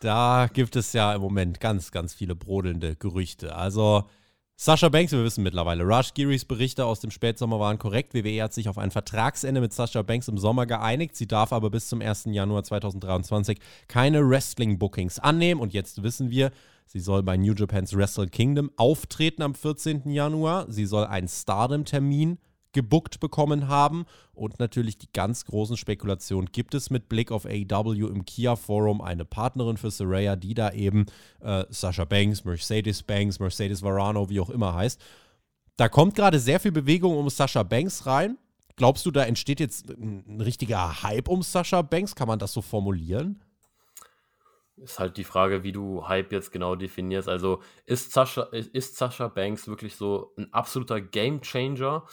Da gibt es ja im Moment ganz, ganz viele brodelnde Gerüchte. Also Sascha Banks, wir wissen mittlerweile, Rush Giris Berichte aus dem Spätsommer waren korrekt. WWE hat sich auf ein Vertragsende mit Sascha Banks im Sommer geeinigt. Sie darf aber bis zum 1. Januar 2023 keine Wrestling-Bookings annehmen. Und jetzt wissen wir, sie soll bei New Japan's Wrestle Kingdom auftreten am 14. Januar. Sie soll einen Stardom-Termin gebuckt bekommen haben. Und natürlich die ganz großen Spekulationen gibt es mit Blick auf AEW im Kia Forum eine Partnerin für Saraya, die da eben äh, Sasha Banks, Mercedes Banks, Mercedes Varano, wie auch immer heißt. Da kommt gerade sehr viel Bewegung um Sasha Banks rein. Glaubst du, da entsteht jetzt ein, richtiger Hype um Sasha Banks? Kann man das so formulieren? Ist halt die Frage, wie du Hype jetzt genau definierst. Also ist Sasha, ist Sasha Banks wirklich so ein absoluter Game Changer?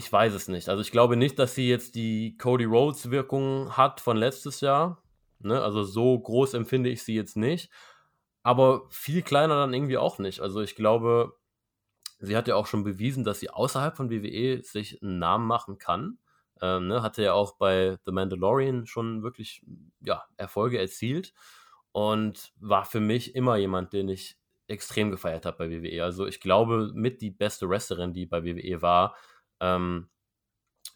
Ich weiß es nicht. Also ich glaube nicht, dass sie jetzt die Cody Rhodes Wirkung hat von letztes Jahr. Ne? Also so groß empfinde ich sie jetzt nicht. Aber viel kleiner dann irgendwie auch nicht. Also ich glaube, sie hat ja auch schon bewiesen, dass sie außerhalb von WWE sich einen Namen machen kann. Ähm, ne? Hatte ja auch bei The Mandalorian schon wirklich ja, Erfolge erzielt und war für mich immer jemand, den ich extrem gefeiert habe bei WWE. Also ich glaube, mit die beste Wrestlerin, die bei WWE war, ähm,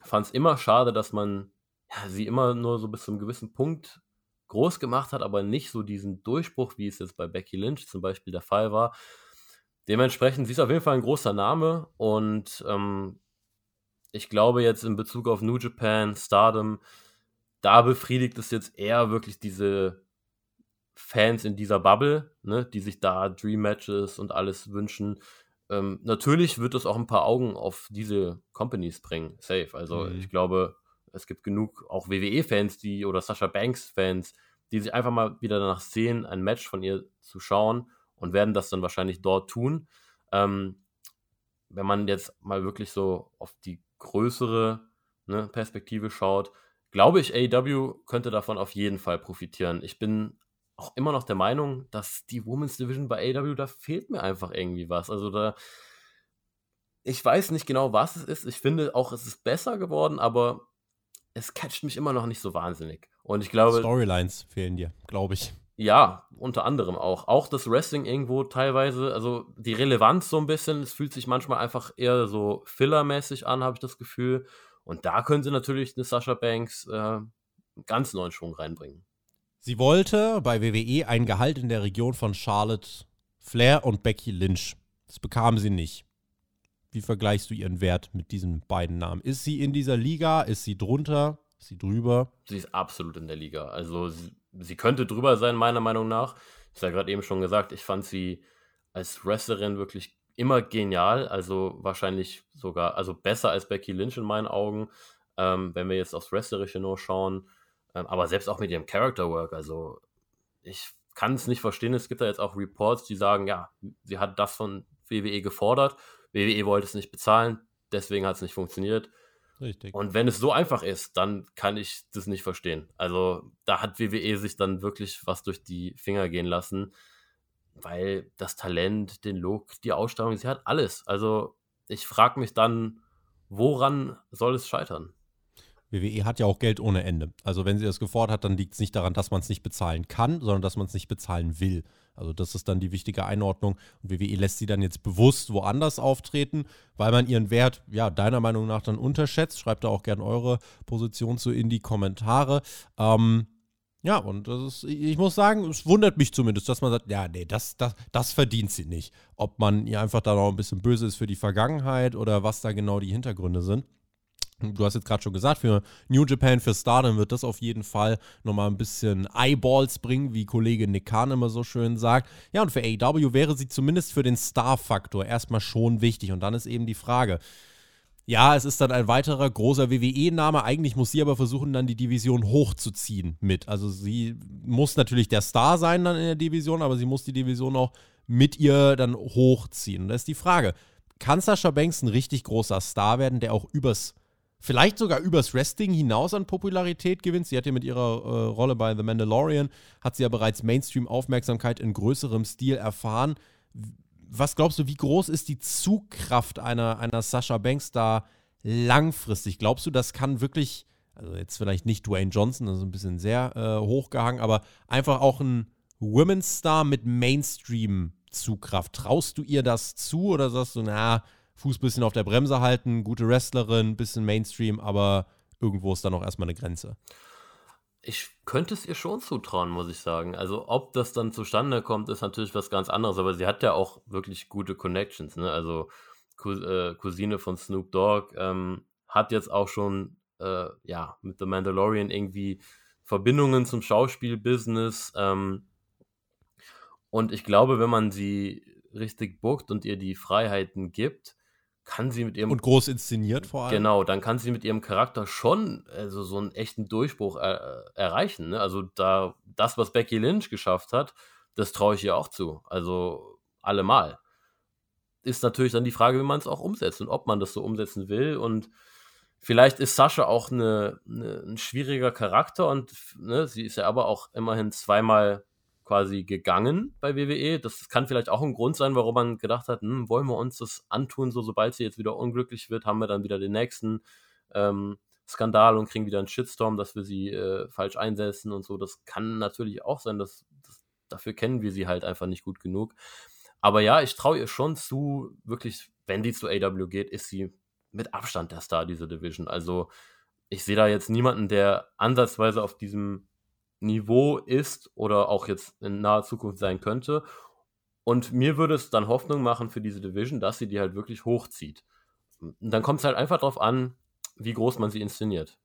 Fand es immer schade, dass man ja, sie immer nur so bis zu einem gewissen Punkt groß gemacht hat, aber nicht so diesen Durchbruch, wie es jetzt bei Becky Lynch zum Beispiel der Fall war. Dementsprechend, sie ist auf jeden Fall ein großer Name und ähm, ich glaube jetzt in Bezug auf New Japan, Stardom, da befriedigt es jetzt eher wirklich diese Fans in dieser Bubble, ne, die sich da Dream Matches und alles wünschen. Ähm, natürlich wird es auch ein paar Augen auf diese Companies bringen, safe. Also mhm. ich glaube, es gibt genug auch WWE-Fans, die oder Sasha Banks-Fans, die sich einfach mal wieder danach sehen, ein Match von ihr zu schauen und werden das dann wahrscheinlich dort tun. Ähm, wenn man jetzt mal wirklich so auf die größere ne, Perspektive schaut, glaube ich, AEW könnte davon auf jeden Fall profitieren. Ich bin auch immer noch der Meinung, dass die Women's Division bei AW, da fehlt mir einfach irgendwie was. Also da, ich weiß nicht genau, was es ist. Ich finde auch, es ist besser geworden, aber es catcht mich immer noch nicht so wahnsinnig. Und ich glaube. Storylines fehlen dir, glaube ich. Ja, unter anderem auch. Auch das Wrestling irgendwo teilweise, also die Relevanz so ein bisschen, es fühlt sich manchmal einfach eher so fillermäßig an, habe ich das Gefühl. Und da können sie natürlich eine Sasha Banks äh, ganz neuen Schwung reinbringen. Sie wollte bei WWE ein Gehalt in der Region von Charlotte Flair und Becky Lynch. Das bekam sie nicht. Wie vergleichst du ihren Wert mit diesen beiden Namen? Ist sie in dieser Liga? Ist sie drunter? Ist sie drüber? Sie ist absolut in der Liga. Also sie, sie könnte drüber sein, meiner Meinung nach. Ich habe ja gerade eben schon gesagt, ich fand sie als Wrestlerin wirklich immer genial. Also wahrscheinlich sogar, also besser als Becky Lynch in meinen Augen. Ähm, wenn wir jetzt aufs Wrestlerische nur schauen. Ähm, aber selbst auch mit ihrem Character Work, also ich kann es nicht verstehen. Es gibt da jetzt auch Reports, die sagen, ja, sie hat das von WWE gefordert. WWE wollte es nicht bezahlen, deswegen hat es nicht funktioniert. Richtig. Und wenn es so einfach ist, dann kann ich das nicht verstehen. Also da hat WWE sich dann wirklich was durch die Finger gehen lassen, weil das Talent, den Look, die Ausstrahlung, sie hat alles. Also ich frage mich dann, woran soll es scheitern? WWE hat ja auch Geld ohne Ende. Also wenn sie das gefordert hat, dann liegt es nicht daran, dass man es nicht bezahlen kann, sondern dass man es nicht bezahlen will. Also das ist dann die wichtige Einordnung. Und WWE lässt sie dann jetzt bewusst woanders auftreten, weil man ihren Wert, ja, deiner Meinung nach dann unterschätzt. Schreibt da auch gerne eure Position zu in die Kommentare. Ähm, ja, und das ist, ich muss sagen, es wundert mich zumindest, dass man sagt, ja, nee, das, das, das verdient sie nicht. Ob man ihr einfach da noch ein bisschen böse ist für die Vergangenheit oder was da genau die Hintergründe sind. Du hast jetzt gerade schon gesagt, für New Japan, für Stardom wird das auf jeden Fall nochmal ein bisschen Eyeballs bringen, wie Kollege Nick Khan immer so schön sagt. Ja, und für AEW wäre sie zumindest für den Star-Faktor erstmal schon wichtig. Und dann ist eben die Frage, Ja, es ist dann ein weiterer großer WWE-Name. Eigentlich muss sie aber versuchen, dann die Division hochzuziehen mit. Also sie muss natürlich der Star sein dann in der Division, aber sie muss die Division auch mit ihr dann hochziehen. Und da ist die Frage, kann Sascha Banks ein richtig großer Star werden, der auch übers, vielleicht sogar übers Wrestling hinaus an Popularität gewinnt? Sie hat ja mit ihrer äh, Rolle bei The Mandalorian, hat sie ja bereits Mainstream-Aufmerksamkeit in größerem Stil erfahren was glaubst du, wie groß ist die Zugkraft einer, einer Sascha Banks da langfristig? Glaubst du, das kann wirklich, also jetzt vielleicht nicht Dwayne Johnson, das ist ein bisschen sehr äh, hochgehangen, aber einfach auch ein Women's Star mit Mainstream-Zugkraft. Traust du ihr das zu oder sagst du, na, Fuß bisschen auf der Bremse halten, gute Wrestlerin, bisschen Mainstream, aber irgendwo ist da noch erstmal eine Grenze? Ich könnte es ihr schon zutrauen, muss ich sagen. Also, ob das dann zustande kommt, ist natürlich was ganz anderes, aber sie hat ja auch wirklich gute Connections, ne? Also, äh, Cousine von Snoop Dogg ähm, hat jetzt auch schon, äh, ja, mit The Mandalorian irgendwie Verbindungen zum Schauspielbusiness. Ähm, und ich glaube, wenn man sie richtig bookt und ihr die Freiheiten gibt, kann sie mit ihrem. Und groß inszeniert vor allem. Genau, dann kann sie mit ihrem Charakter schon also so einen echten Durchbruch er, erreichen. Ne? Also da, das, was Becky Lynch geschafft hat, das traue ich ihr auch zu. Also allemal. Ist natürlich dann die Frage, wie man es auch umsetzt und ob man das so umsetzen will. Und vielleicht ist Sascha auch eine, eine, ein schwieriger Charakter und ne, sie ist ja aber auch immerhin zweimal quasi gegangen bei WWE. Das kann vielleicht auch ein Grund sein, warum man gedacht hat, hm, wollen wir uns das antun, so sobald sie jetzt wieder unglücklich wird, haben wir dann wieder den nächsten ähm, Skandal und kriegen wieder einen Shitstorm, dass wir sie äh, falsch einsetzen und so. Das kann natürlich auch sein, dass, dass dafür kennen wir sie halt einfach nicht gut genug. Aber ja, ich traue ihr schon zu, wirklich, wenn die zu AW geht, ist sie mit Abstand der Star dieser Division. Also ich sehe da jetzt niemanden, der ansatzweise auf diesem Niveau ist oder auch jetzt in naher Zukunft sein könnte. Und mir würde es dann Hoffnung machen für diese Division, dass sie die halt wirklich hochzieht. Und dann kommt es halt einfach darauf an, wie groß man sie inszeniert.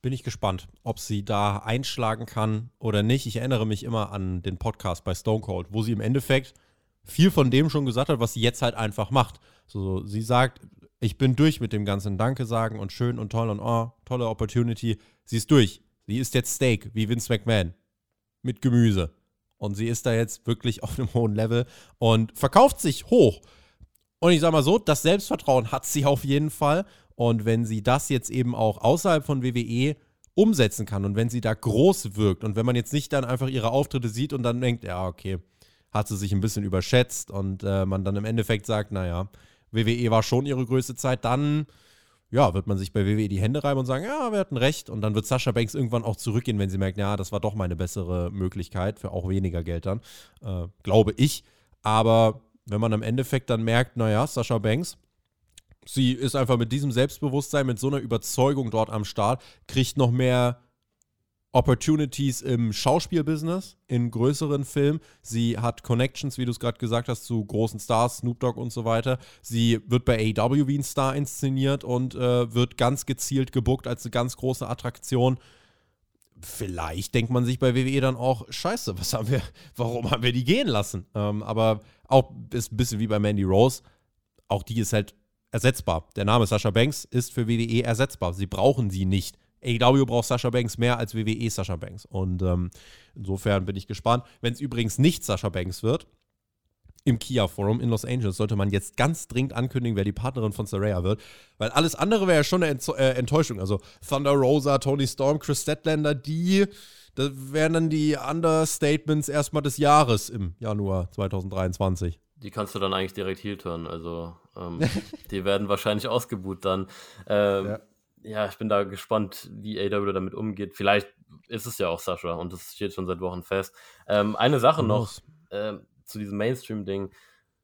Bin ich gespannt, ob sie da einschlagen kann oder nicht. Ich erinnere mich immer an den Podcast bei Stone Cold, wo sie im Endeffekt viel von dem schon gesagt hat, was sie jetzt halt einfach macht. So, sie sagt, ich bin durch mit dem ganzen Danke sagen und schön und toll und oh, tolle Opportunity. Sie ist durch. Sie isst jetzt Steak, wie Vince McMahon. Mit Gemüse. Und sie ist da jetzt wirklich auf einem hohen Level und verkauft sich hoch. Und ich sag mal so, das Selbstvertrauen hat sie auf jeden Fall. Und wenn sie das jetzt eben auch außerhalb von WWE umsetzen kann und wenn sie da groß wirkt und wenn man jetzt nicht dann einfach ihre Auftritte sieht und dann denkt, ja, okay, hat sie sich ein bisschen überschätzt und äh, man dann im Endeffekt sagt, naja, WWE war schon ihre größte Zeit, dann ja, wird man sich bei WWE die Hände reiben und sagen, ja, wir hatten recht. Und dann wird Sascha Banks irgendwann auch zurückgehen, wenn sie merkt, ja, das war doch meine bessere Möglichkeit für auch weniger Geld dann. Äh, glaube ich. Aber wenn man im Endeffekt dann merkt, naja, Sascha Banks, sie ist einfach mit diesem Selbstbewusstsein, mit so einer Überzeugung dort am Start, kriegt noch mehr Opportunities im Schauspielbusiness, in größeren Filmen. Sie hat Connections, wie du es gerade gesagt hast, zu großen Stars, Snoop Dogg und so weiter. Sie wird bei AEW wie ein Star inszeniert und äh, wird ganz gezielt gebuckt als eine ganz große Attraktion. Vielleicht denkt man sich bei WWE dann auch, scheiße, was haben wir, warum haben wir die gehen lassen? Ähm, aber auch ist ein bisschen wie bei Mandy Rose. Auch die ist halt ersetzbar. Der Name Sascha Banks ist für WWE ersetzbar. Sie brauchen sie nicht AEW braucht Sascha Banks mehr als WWE Sascha Banks. Und ähm, insofern bin ich gespannt. Wenn es übrigens nicht Sascha Banks wird, im Kia Forum in Los Angeles sollte man jetzt ganz dringend ankündigen, wer die Partnerin von Saraya wird. Weil alles andere wäre ja schon eine Ent äh, Enttäuschung. Also Thunder Rosa, Tony Storm, Chris Statlander, die, das wären dann die Understatements erstmal des Jahres im Januar 2023. Die kannst du dann eigentlich direkt heel turn. Also ähm, die werden wahrscheinlich ausgebuht dann. Ähm, ja ja, ich bin da gespannt, wie AW damit umgeht. Vielleicht ist es ja auch Sascha und das steht schon seit Wochen fest. Ähm, eine Sache noch äh, zu diesem Mainstream-Ding.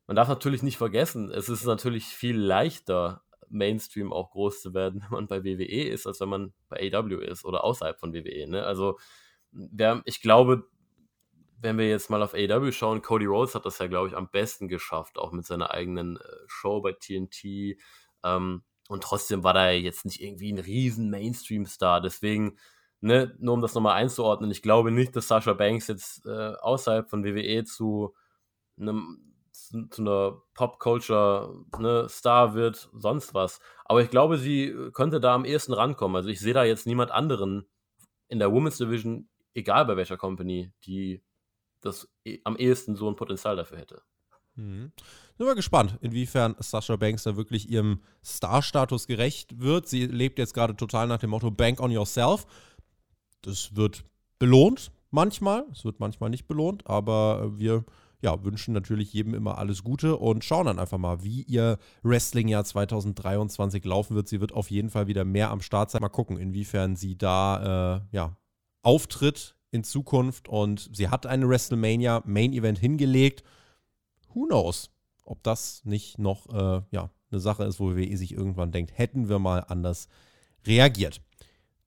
Man darf natürlich nicht vergessen, es ist natürlich viel leichter, Mainstream auch groß zu werden, wenn man bei WWE ist, als wenn man bei AW ist oder außerhalb von WWE. Ne? Also, wer, ich glaube, wenn wir jetzt mal auf AW schauen, Cody Rhodes hat das ja, glaube ich, am besten geschafft, auch mit seiner eigenen äh, Show bei TNT. Ähm, und trotzdem war da jetzt nicht irgendwie ein riesen Mainstream-Star. Deswegen, ne, nur um das nochmal einzuordnen, ich glaube nicht, dass Sasha Banks jetzt äh, außerhalb von WWE zu einem zu, zu einer Pop-Culture-Star ne, wird, sonst was. Aber ich glaube, sie könnte da am ehesten rankommen. Also ich sehe da jetzt niemand anderen in der Women's Division, egal bei welcher Company, die das e, am ehesten so ein Potenzial dafür hätte. Mhm. Sind wir gespannt, inwiefern Sasha Banks da wirklich ihrem Star-Status gerecht wird. Sie lebt jetzt gerade total nach dem Motto Bank on Yourself. Das wird belohnt manchmal. Es wird manchmal nicht belohnt, aber wir ja, wünschen natürlich jedem immer alles Gute und schauen dann einfach mal, wie ihr Wrestling-Jahr 2023 laufen wird. Sie wird auf jeden Fall wieder mehr am Start sein. Mal gucken, inwiefern sie da äh, ja, auftritt in Zukunft. Und sie hat eine WrestleMania Main Event hingelegt. Who knows, ob das nicht noch äh, ja, eine Sache ist, wo WWE sich irgendwann denkt, hätten wir mal anders reagiert.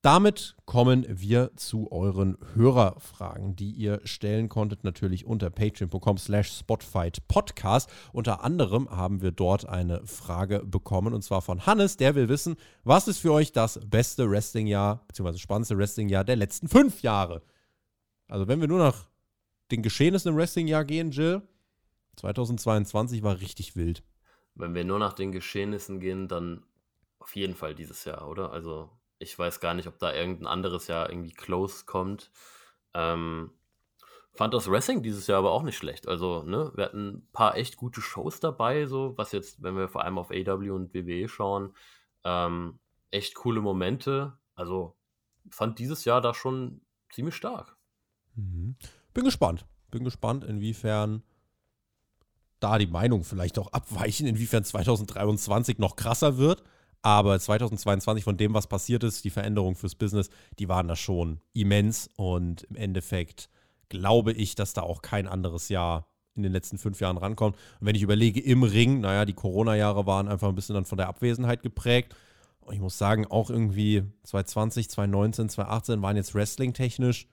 Damit kommen wir zu euren Hörerfragen, die ihr stellen konntet, natürlich unter patreon.com slash spotfightpodcast. Unter anderem haben wir dort eine Frage bekommen und zwar von Hannes, der will wissen, was ist für euch das beste Wrestling-Jahr, beziehungsweise spannendste Wrestling-Jahr der letzten fünf Jahre? Also wenn wir nur nach den Geschehnissen im Wrestling-Jahr gehen, Jill, 2022 war richtig wild. Wenn wir nur nach den Geschehnissen gehen, dann auf jeden Fall dieses Jahr, oder? Also ich weiß gar nicht, ob da irgendein anderes Jahr irgendwie close kommt. Ähm, fand das Wrestling dieses Jahr aber auch nicht schlecht. Also, ne, wir hatten ein paar echt gute Shows dabei, so, was jetzt, wenn wir vor allem auf AW und WWE schauen, ähm, echt coole Momente. Also, fand dieses Jahr da schon ziemlich stark. Mhm. Bin gespannt. Bin gespannt, inwiefern da die Meinung vielleicht auch abweichen, inwiefern 2023 noch krasser wird. Aber 2022 von dem, was passiert ist, die Veränderung fürs Business, die waren da schon immens. Und im Endeffekt glaube ich, dass da auch kein anderes Jahr in den letzten fünf Jahren rankommt. Und wenn ich überlege, im Ring, naja, die Corona-Jahre waren einfach ein bisschen dann von der Abwesenheit geprägt. Und ich muss sagen, auch irgendwie 2020, 2019, 2018 waren jetzt wrestling-technisch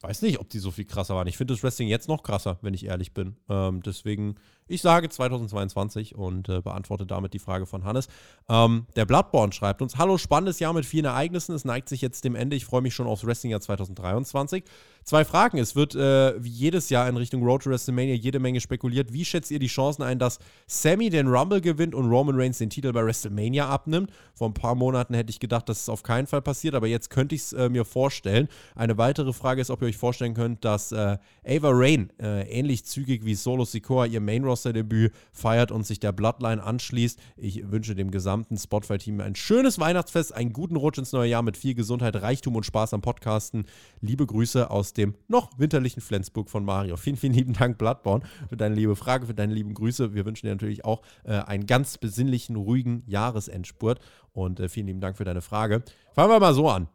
weiß nicht, ob die so viel krasser waren. Ich finde das Wrestling jetzt noch krasser, wenn ich ehrlich bin. Ähm, deswegen, ich sage 2022 und äh, beantworte damit die Frage von Hannes. Ähm, der Bloodborne schreibt uns: Hallo, spannendes Jahr mit vielen Ereignissen. Es neigt sich jetzt dem Ende. Ich freue mich schon aufs Wrestling-Jahr 2023. Zwei Fragen. Es wird äh, wie jedes Jahr in Richtung Road to WrestleMania jede Menge spekuliert. Wie schätzt ihr die Chancen ein, dass Sammy den Rumble gewinnt und Roman Reigns den Titel bei WrestleMania abnimmt? Vor ein paar Monaten hätte ich gedacht, dass es auf keinen Fall passiert, aber jetzt könnte ich es äh, mir vorstellen. Eine weitere Frage ist, ob ihr euch vorstellen könnt, dass äh, Ava Rain äh, ähnlich zügig wie Solo Sikoa ihr Main-Roster-Debüt feiert und sich der Bloodline anschließt. Ich wünsche dem gesamten Spotify-Team ein schönes Weihnachtsfest, einen guten Rutsch ins neue Jahr mit viel Gesundheit, Reichtum und Spaß am Podcasten. Liebe Grüße aus dem noch winterlichen Flensburg von Mario. Vielen, vielen lieben Dank, Bloodborne, für deine liebe Frage, für deine lieben Grüße. Wir wünschen dir natürlich auch äh, einen ganz besinnlichen, ruhigen Jahresendspurt und äh, vielen lieben Dank für deine Frage. Fangen wir mal so an.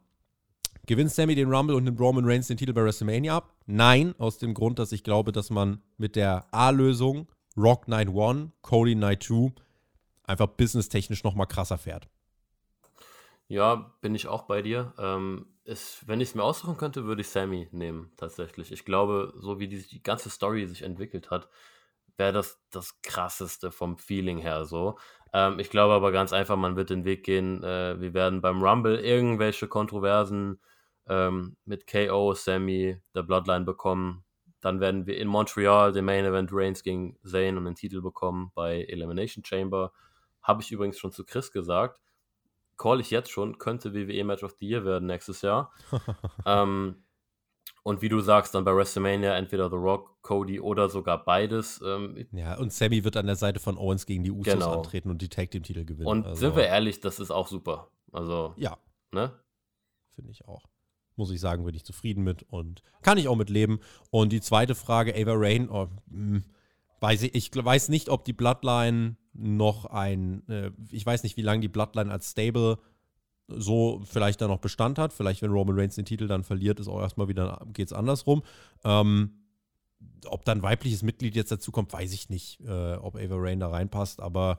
Gewinnt Sammy den Rumble und nimmt Roman Reigns den Titel bei WrestleMania ab? Nein, aus dem Grund, dass ich glaube, dass man mit der A-Lösung Rock Night 1, Cody Night 2 einfach businesstechnisch nochmal krasser fährt. Ja, bin ich auch bei dir. Ähm, ist, wenn ich es mir aussuchen könnte, würde ich Sammy nehmen, tatsächlich. Ich glaube, so wie die, die ganze Story sich entwickelt hat, wäre das das krasseste vom Feeling her so. Ähm, ich glaube aber ganz einfach, man wird den Weg gehen. Äh, wir werden beim Rumble irgendwelche Kontroversen ähm, mit KO, Sammy, der Bloodline bekommen. Dann werden wir in Montreal den Main Event Reigns gegen Zayn und den Titel bekommen bei Elimination Chamber. Habe ich übrigens schon zu Chris gesagt call ich jetzt schon, könnte WWE Match of the Year werden nächstes Jahr. ähm, und wie du sagst, dann bei WrestleMania entweder The Rock, Cody oder sogar beides. Ähm, ja, und Sammy wird an der Seite von Owens gegen die Usos genau. antreten und die Tag Team Titel gewinnen. Und also, sind wir ehrlich, das ist auch super. Also, ja. Ne? Finde ich auch. Muss ich sagen, bin ich zufrieden mit und kann ich auch mit leben. Und die zweite Frage, Ava Rain, oh, mh, hm, weiß ich, ich weiß nicht, ob die Bloodline noch ein, äh, ich weiß nicht, wie lange die Bloodline als Stable so vielleicht da noch Bestand hat. Vielleicht, wenn Roman Reigns den Titel dann verliert, ist auch erstmal wieder, geht es andersrum. Ähm, ob dann weibliches Mitglied jetzt dazu kommt, weiß ich nicht, äh, ob Ava Rain da reinpasst, aber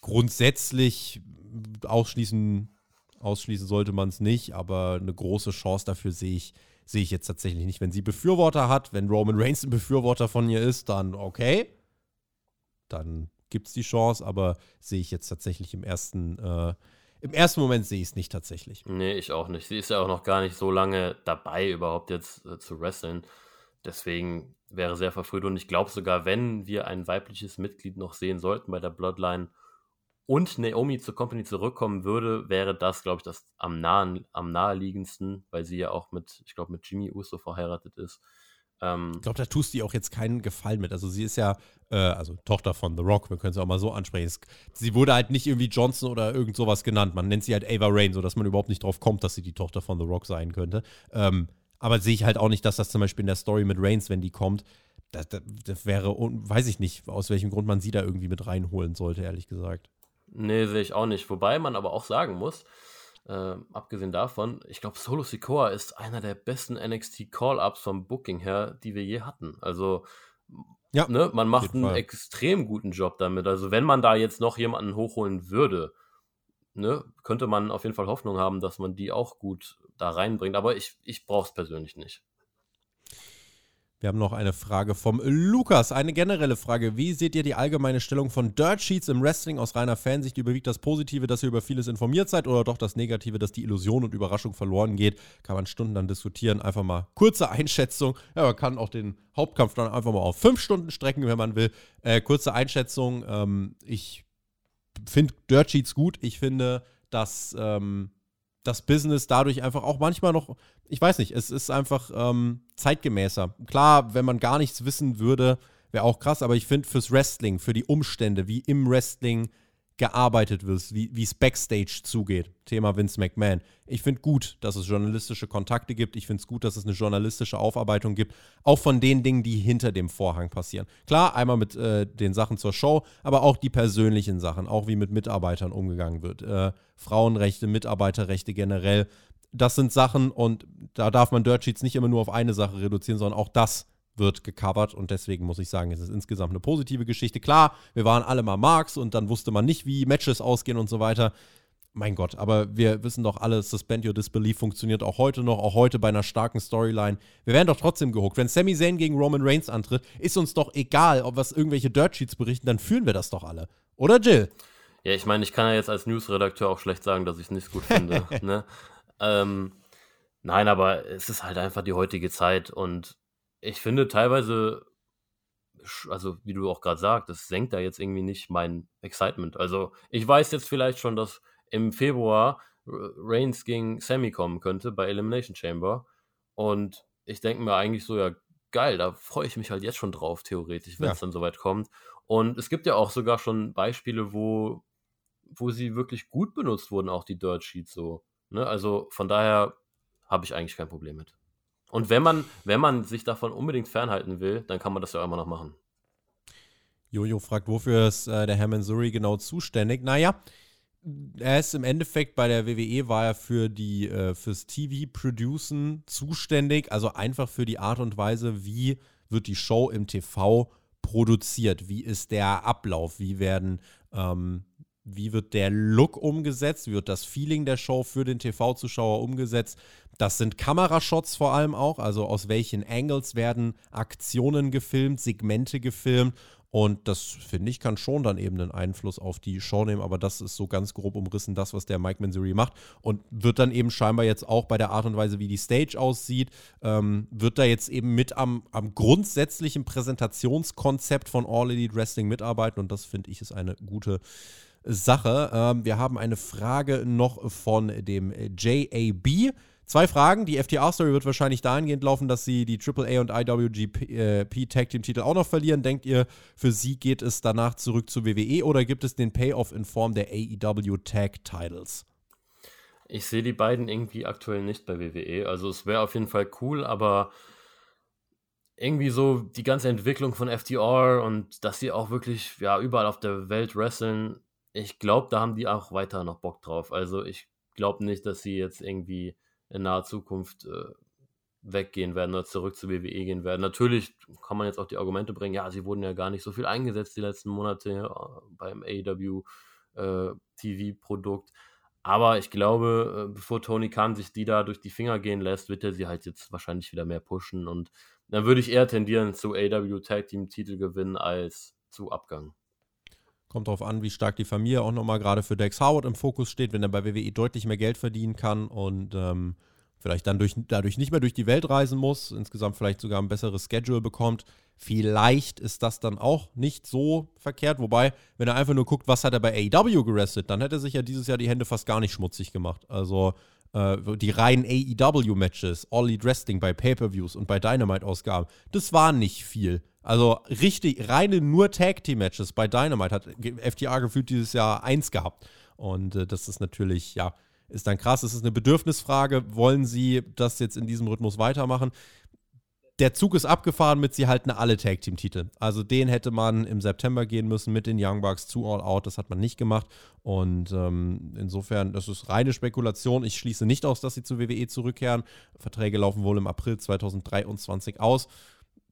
grundsätzlich ausschließen, ausschließen sollte man es nicht, aber eine große Chance dafür sehe ich, sehe ich jetzt tatsächlich nicht. Wenn sie Befürworter hat, wenn Roman Reigns ein Befürworter von ihr ist, dann okay. Dann gibt es die Chance, aber sehe ich jetzt tatsächlich im ersten, äh, im ersten Moment sehe ich es nicht tatsächlich. Nee, ich auch nicht. Sie ist ja auch noch gar nicht so lange dabei, überhaupt jetzt äh, zu wresteln. deswegen wäre sehr verfrüht und ich glaube sogar, wenn wir ein weibliches Mitglied noch sehen sollten bei der Bloodline und Naomi zur Company zurückkommen würde, wäre das, glaube ich, das am, nahen, am naheliegendsten, weil sie ja auch mit, ich glaube, mit Jimmy Uso verheiratet ist. Ähm, ich glaube, da tust du ihr auch jetzt keinen Gefallen mit. Also sie ist ja, äh, also Tochter von The Rock, wir können sie auch mal so ansprechen. Es, sie wurde halt nicht irgendwie Johnson oder irgend sowas genannt. Man nennt sie halt Ava Rain, sodass man überhaupt nicht drauf kommt, dass sie die Tochter von The Rock sein könnte. Ähm, aber sehe ich halt auch nicht, dass das zum Beispiel in der Story mit Reigns, wenn die kommt, das, das, das wäre, weiß ich nicht, aus welchem Grund man sie da irgendwie mit reinholen sollte, ehrlich gesagt. Nee, sehe ich auch nicht. Wobei man aber auch sagen muss, äh, abgesehen davon, ich glaube, Solo Sikoa ist einer der besten NXT Call-Ups vom Booking her, die wir je hatten. Also, ja, ne, man macht einen Fall. extrem guten Job damit. Also, wenn man da jetzt noch jemanden hochholen würde, ne, könnte man auf jeden Fall Hoffnung haben, dass man die auch gut da reinbringt. Aber ich, ich brauche es persönlich nicht. Wir haben noch eine Frage vom Lukas. Eine generelle Frage. Wie seht ihr die allgemeine Stellung von Dirt Sheets im Wrestling aus reiner Fansicht? Überwiegt das Positive, dass ihr über vieles informiert seid oder doch das Negative, dass die Illusion und Überraschung verloren geht? Kann man Stunden dann diskutieren. Einfach mal kurze Einschätzung. Ja, man kann auch den Hauptkampf dann einfach mal auf fünf Stunden strecken, wenn man will. Äh, kurze Einschätzung. Ähm, ich finde Dirt Sheets gut. Ich finde, dass. Ähm, das Business dadurch einfach auch manchmal noch, ich weiß nicht, es ist einfach ähm, zeitgemäßer. Klar, wenn man gar nichts wissen würde, wäre auch krass, aber ich finde fürs Wrestling, für die Umstände, wie im Wrestling gearbeitet wird, wie es Backstage zugeht. Thema Vince McMahon. Ich finde gut, dass es journalistische Kontakte gibt. Ich finde es gut, dass es eine journalistische Aufarbeitung gibt, auch von den Dingen, die hinter dem Vorhang passieren. Klar, einmal mit äh, den Sachen zur Show, aber auch die persönlichen Sachen, auch wie mit Mitarbeitern umgegangen wird. Äh, Frauenrechte, Mitarbeiterrechte generell. Das sind Sachen und da darf man Dirt Sheets nicht immer nur auf eine Sache reduzieren, sondern auch das wird gecovert und deswegen muss ich sagen, es ist insgesamt eine positive Geschichte. Klar, wir waren alle mal Marks und dann wusste man nicht, wie Matches ausgehen und so weiter. Mein Gott, aber wir wissen doch alle, Suspend Your Disbelief funktioniert auch heute noch, auch heute bei einer starken Storyline. Wir werden doch trotzdem gehuckt. Wenn Sami Zayn gegen Roman Reigns antritt, ist uns doch egal, ob was irgendwelche Dirt Sheets berichten, dann führen wir das doch alle. Oder Jill? Ja, ich meine, ich kann ja jetzt als Newsredakteur auch schlecht sagen, dass ich es nicht gut finde. ne? ähm, nein, aber es ist halt einfach die heutige Zeit und ich finde teilweise, also wie du auch gerade sagst, das senkt da jetzt irgendwie nicht mein Excitement. Also ich weiß jetzt vielleicht schon, dass im Februar Reigns gegen Sammy kommen könnte bei Elimination Chamber. Und ich denke mir eigentlich so, ja, geil, da freue ich mich halt jetzt schon drauf, theoretisch, wenn es ja. dann soweit kommt. Und es gibt ja auch sogar schon Beispiele, wo, wo sie wirklich gut benutzt wurden, auch die Dirt Sheets so. Ne? Also von daher habe ich eigentlich kein Problem mit. Und wenn man, wenn man sich davon unbedingt fernhalten will, dann kann man das ja immer noch machen. Jojo fragt, wofür ist äh, der Herr Mansuri genau zuständig? Naja, er ist im Endeffekt bei der WWE war er für die äh, fürs TV-Producen zuständig, also einfach für die Art und Weise, wie wird die Show im TV produziert, wie ist der Ablauf, wie werden ähm, wie wird der Look umgesetzt, wie wird das Feeling der Show für den TV-Zuschauer umgesetzt. Das sind Kamerashots vor allem auch, also aus welchen Angles werden Aktionen gefilmt, Segmente gefilmt. Und das, finde ich, kann schon dann eben einen Einfluss auf die Show nehmen. Aber das ist so ganz grob umrissen, das, was der Mike Manzuri macht. Und wird dann eben scheinbar jetzt auch bei der Art und Weise, wie die Stage aussieht, ähm, wird da jetzt eben mit am, am grundsätzlichen Präsentationskonzept von All Elite Wrestling mitarbeiten. Und das, finde ich, ist eine gute Sache. Ähm, wir haben eine Frage noch von dem JAB. Zwei Fragen. Die FTA-Story wird wahrscheinlich dahingehend laufen, dass sie die AAA und IWGP äh, Tag Team Titel auch noch verlieren. Denkt ihr, für sie geht es danach zurück zu WWE oder gibt es den Payoff in Form der AEW Tag Titles? Ich sehe die beiden irgendwie aktuell nicht bei WWE. Also es wäre auf jeden Fall cool, aber irgendwie so die ganze Entwicklung von FTR und dass sie auch wirklich ja überall auf der Welt wresteln, ich glaube, da haben die auch weiter noch Bock drauf. Also ich glaube nicht, dass sie jetzt irgendwie in naher Zukunft äh, weggehen werden oder zurück zur WWE gehen werden. Natürlich kann man jetzt auch die Argumente bringen, ja, sie wurden ja gar nicht so viel eingesetzt die letzten Monate beim AEW äh, TV-Produkt. Aber ich glaube, äh, bevor Tony Khan sich die da durch die Finger gehen lässt, wird er sie halt jetzt wahrscheinlich wieder mehr pushen. Und dann würde ich eher tendieren zu AEW Tag Team Titel gewinnen als zu Abgang. Kommt darauf an, wie stark die Familie auch nochmal gerade für Dex Howard im Fokus steht, wenn er bei WWE deutlich mehr Geld verdienen kann und ähm, vielleicht dann durch, dadurch nicht mehr durch die Welt reisen muss, insgesamt vielleicht sogar ein besseres Schedule bekommt. Vielleicht ist das dann auch nicht so verkehrt. Wobei, wenn er einfach nur guckt, was hat er bei AEW gerestet, dann hätte er sich ja dieses Jahr die Hände fast gar nicht schmutzig gemacht. Also äh, die reinen AEW-Matches, All Elite Wrestling bei Pay-Per-Views und bei Dynamite-Ausgaben, das war nicht viel. Also richtig, reine nur Tag-Team-Matches bei Dynamite hat FTA gefühlt dieses Jahr eins gehabt. Und äh, das ist natürlich, ja, ist dann krass. Es ist eine Bedürfnisfrage. Wollen Sie das jetzt in diesem Rhythmus weitermachen? Der Zug ist abgefahren mit, sie halten alle Tag-Team-Titel. Also den hätte man im September gehen müssen mit den Young Bucks zu All Out. Das hat man nicht gemacht. Und ähm, insofern, das ist reine Spekulation. Ich schließe nicht aus, dass sie zu WWE zurückkehren. Verträge laufen wohl im April 2023 aus.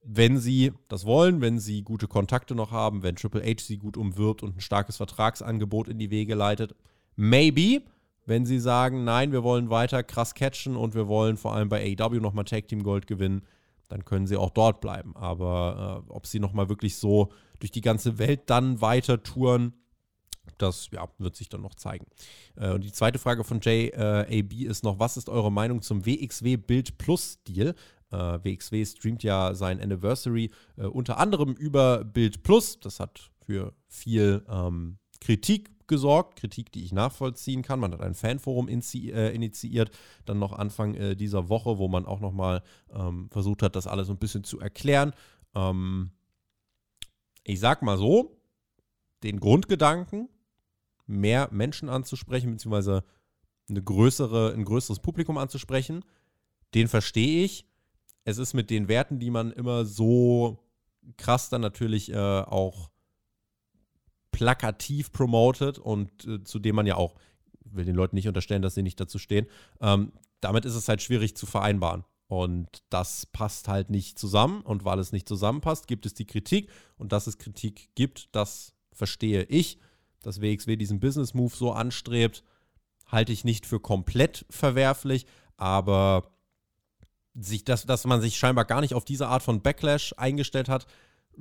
Wenn sie das wollen, wenn sie gute Kontakte noch haben, wenn Triple H sie gut umwirbt und ein starkes Vertragsangebot in die Wege leitet, maybe. Wenn sie sagen, nein, wir wollen weiter krass catchen und wir wollen vor allem bei AEW nochmal Tag Team Gold gewinnen, dann können sie auch dort bleiben. Aber äh, ob sie nochmal wirklich so durch die ganze Welt dann weiter touren, das ja, wird sich dann noch zeigen. Äh, und die zweite Frage von JAB äh, ist noch: Was ist eure Meinung zum WXW Bild Plus Deal? Äh, WXW streamt ja sein Anniversary äh, unter anderem über Bild Plus. Das hat für viel ähm, Kritik gesorgt, Kritik, die ich nachvollziehen kann. Man hat ein Fanforum äh, initiiert, dann noch Anfang äh, dieser Woche, wo man auch nochmal ähm, versucht hat, das alles ein bisschen zu erklären. Ähm, ich sag mal so, den Grundgedanken, mehr Menschen anzusprechen, beziehungsweise eine größere, ein größeres Publikum anzusprechen, den verstehe ich. Es ist mit den Werten, die man immer so krass dann natürlich äh, auch plakativ promotet und äh, zu dem man ja auch, will den Leuten nicht unterstellen, dass sie nicht dazu stehen, ähm, damit ist es halt schwierig zu vereinbaren. Und das passt halt nicht zusammen. Und weil es nicht zusammenpasst, gibt es die Kritik. Und dass es Kritik gibt, das verstehe ich. Dass WXW diesen Business Move so anstrebt, halte ich nicht für komplett verwerflich. Aber sich das, dass man sich scheinbar gar nicht auf diese Art von Backlash eingestellt hat,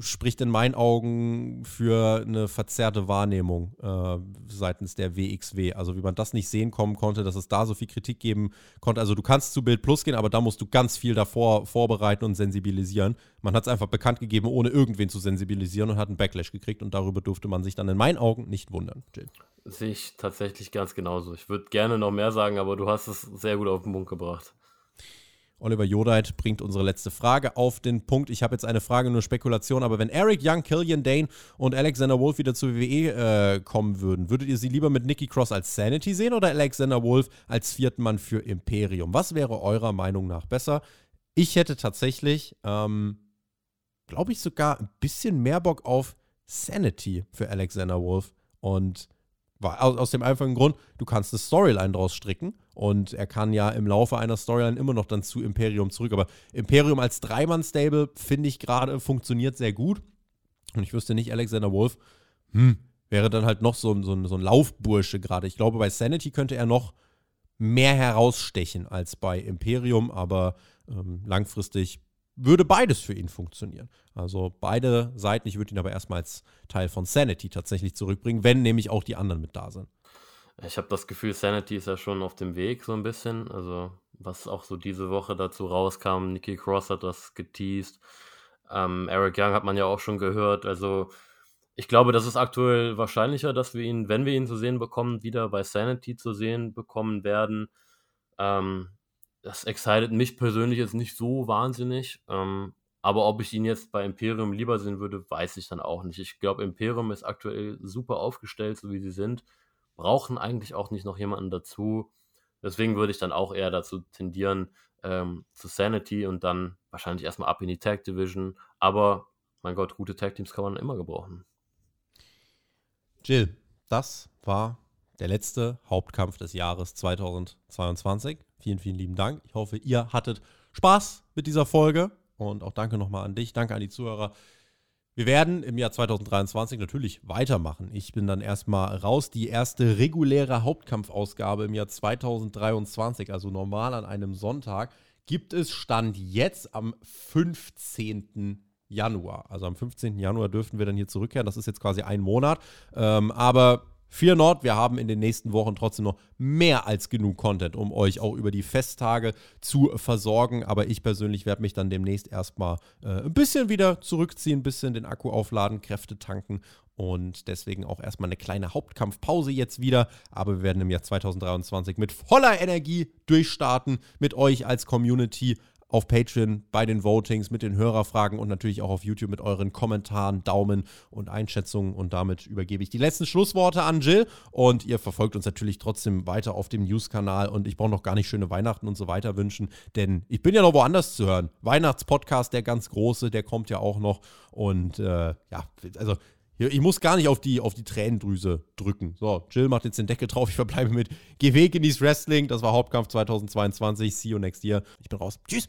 spricht in meinen Augen für eine verzerrte Wahrnehmung äh, seitens der WXW. Also wie man das nicht sehen kommen konnte, dass es da so viel Kritik geben konnte. Also du kannst zu Bild Plus gehen, aber da musst du ganz viel davor vorbereiten und sensibilisieren. Man hat es einfach bekannt gegeben, ohne irgendwen zu sensibilisieren und hat einen Backlash gekriegt und darüber durfte man sich dann in meinen Augen nicht wundern. Jill. Sehe ich tatsächlich ganz genauso. Ich würde gerne noch mehr sagen, aber du hast es sehr gut auf den Punkt gebracht. Oliver Jodeit bringt unsere letzte Frage auf den Punkt. Ich habe jetzt eine Frage, nur Spekulation, aber wenn Eric Young, Killian Dane und Alexander Wolf wieder zur WWE äh, kommen würden, würdet ihr sie lieber mit Nikki Cross als Sanity sehen oder Alexander Wolf als vierten Mann für Imperium? Was wäre eurer Meinung nach besser? Ich hätte tatsächlich, ähm, glaube ich, sogar ein bisschen mehr Bock auf Sanity für Alexander Wolf. Und aus, aus dem einfachen Grund, du kannst eine Storyline draus stricken und er kann ja im Laufe einer Storyline immer noch dann zu Imperium zurück. Aber Imperium als Dreimann-Stable, finde ich gerade, funktioniert sehr gut. Und ich wüsste nicht, Alexander Wolf, hm, wäre dann halt noch so, so, so ein Laufbursche gerade. Ich glaube, bei Sanity könnte er noch mehr herausstechen als bei Imperium, aber ähm, langfristig würde beides für ihn funktionieren. Also beide Seiten, ich würde ihn aber erstmal als Teil von Sanity tatsächlich zurückbringen, wenn nämlich auch die anderen mit da sind. Ich habe das Gefühl, Sanity ist ja schon auf dem Weg so ein bisschen. Also was auch so diese Woche dazu rauskam, Nikki Cross hat das geteased. Ähm, Eric Young hat man ja auch schon gehört. Also ich glaube, das ist aktuell wahrscheinlicher, dass wir ihn, wenn wir ihn zu sehen bekommen, wieder bei Sanity zu sehen bekommen werden. Ähm, das excited mich persönlich jetzt nicht so wahnsinnig. Ähm, aber ob ich ihn jetzt bei Imperium lieber sehen würde, weiß ich dann auch nicht. Ich glaube, Imperium ist aktuell super aufgestellt, so wie sie sind. Brauchen eigentlich auch nicht noch jemanden dazu. Deswegen würde ich dann auch eher dazu tendieren, ähm, zu Sanity und dann wahrscheinlich erstmal ab in die Tag Division. Aber mein Gott, gute Tag Teams kann man immer gebrauchen. Jill, das war der letzte Hauptkampf des Jahres 2022. Vielen, vielen lieben Dank. Ich hoffe, ihr hattet Spaß mit dieser Folge und auch danke nochmal an dich, danke an die Zuhörer. Wir werden im Jahr 2023 natürlich weitermachen. Ich bin dann erstmal raus. Die erste reguläre Hauptkampfausgabe im Jahr 2023, also normal an einem Sonntag, gibt es Stand jetzt am 15. Januar. Also am 15. Januar dürften wir dann hier zurückkehren. Das ist jetzt quasi ein Monat. Ähm, aber Fear not, wir haben in den nächsten Wochen trotzdem noch mehr als genug Content, um euch auch über die Festtage zu versorgen. Aber ich persönlich werde mich dann demnächst erstmal äh, ein bisschen wieder zurückziehen, ein bisschen den Akku aufladen, Kräfte tanken und deswegen auch erstmal eine kleine Hauptkampfpause jetzt wieder. Aber wir werden im Jahr 2023 mit voller Energie durchstarten, mit euch als Community auf Patreon bei den Votings mit den Hörerfragen und natürlich auch auf YouTube mit euren Kommentaren, Daumen und Einschätzungen. Und damit übergebe ich die letzten Schlussworte an Jill. Und ihr verfolgt uns natürlich trotzdem weiter auf dem News-Kanal. Und ich brauche noch gar nicht schöne Weihnachten und so weiter wünschen, denn ich bin ja noch woanders zu hören. Weihnachtspodcast, der ganz große, der kommt ja auch noch. Und äh, ja, also ich muss gar nicht auf die, auf die Tränendrüse drücken. So, Jill macht jetzt den Deckel drauf. Ich verbleibe mit Geh Weg in dieses Wrestling. Das war Hauptkampf 2022. See you next year. Ich bin raus. Tschüss.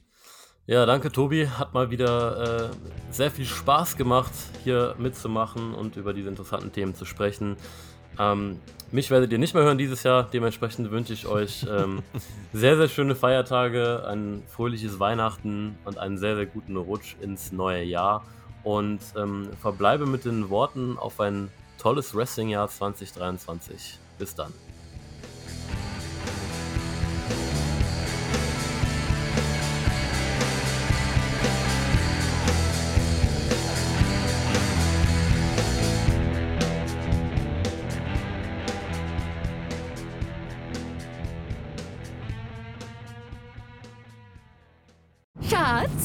Ja, danke Tobi. Hat mal wieder äh, sehr viel Spaß gemacht, hier mitzumachen und über diese interessanten Themen zu sprechen. Ähm, mich werdet ihr nicht mehr hören dieses Jahr. Dementsprechend wünsche ich euch ähm, sehr, sehr schöne Feiertage, ein fröhliches Weihnachten und einen sehr, sehr guten Rutsch ins neue Jahr. Und ähm, verbleibe mit den Worten auf ein tolles Wrestling-Jahr 2023. Bis dann.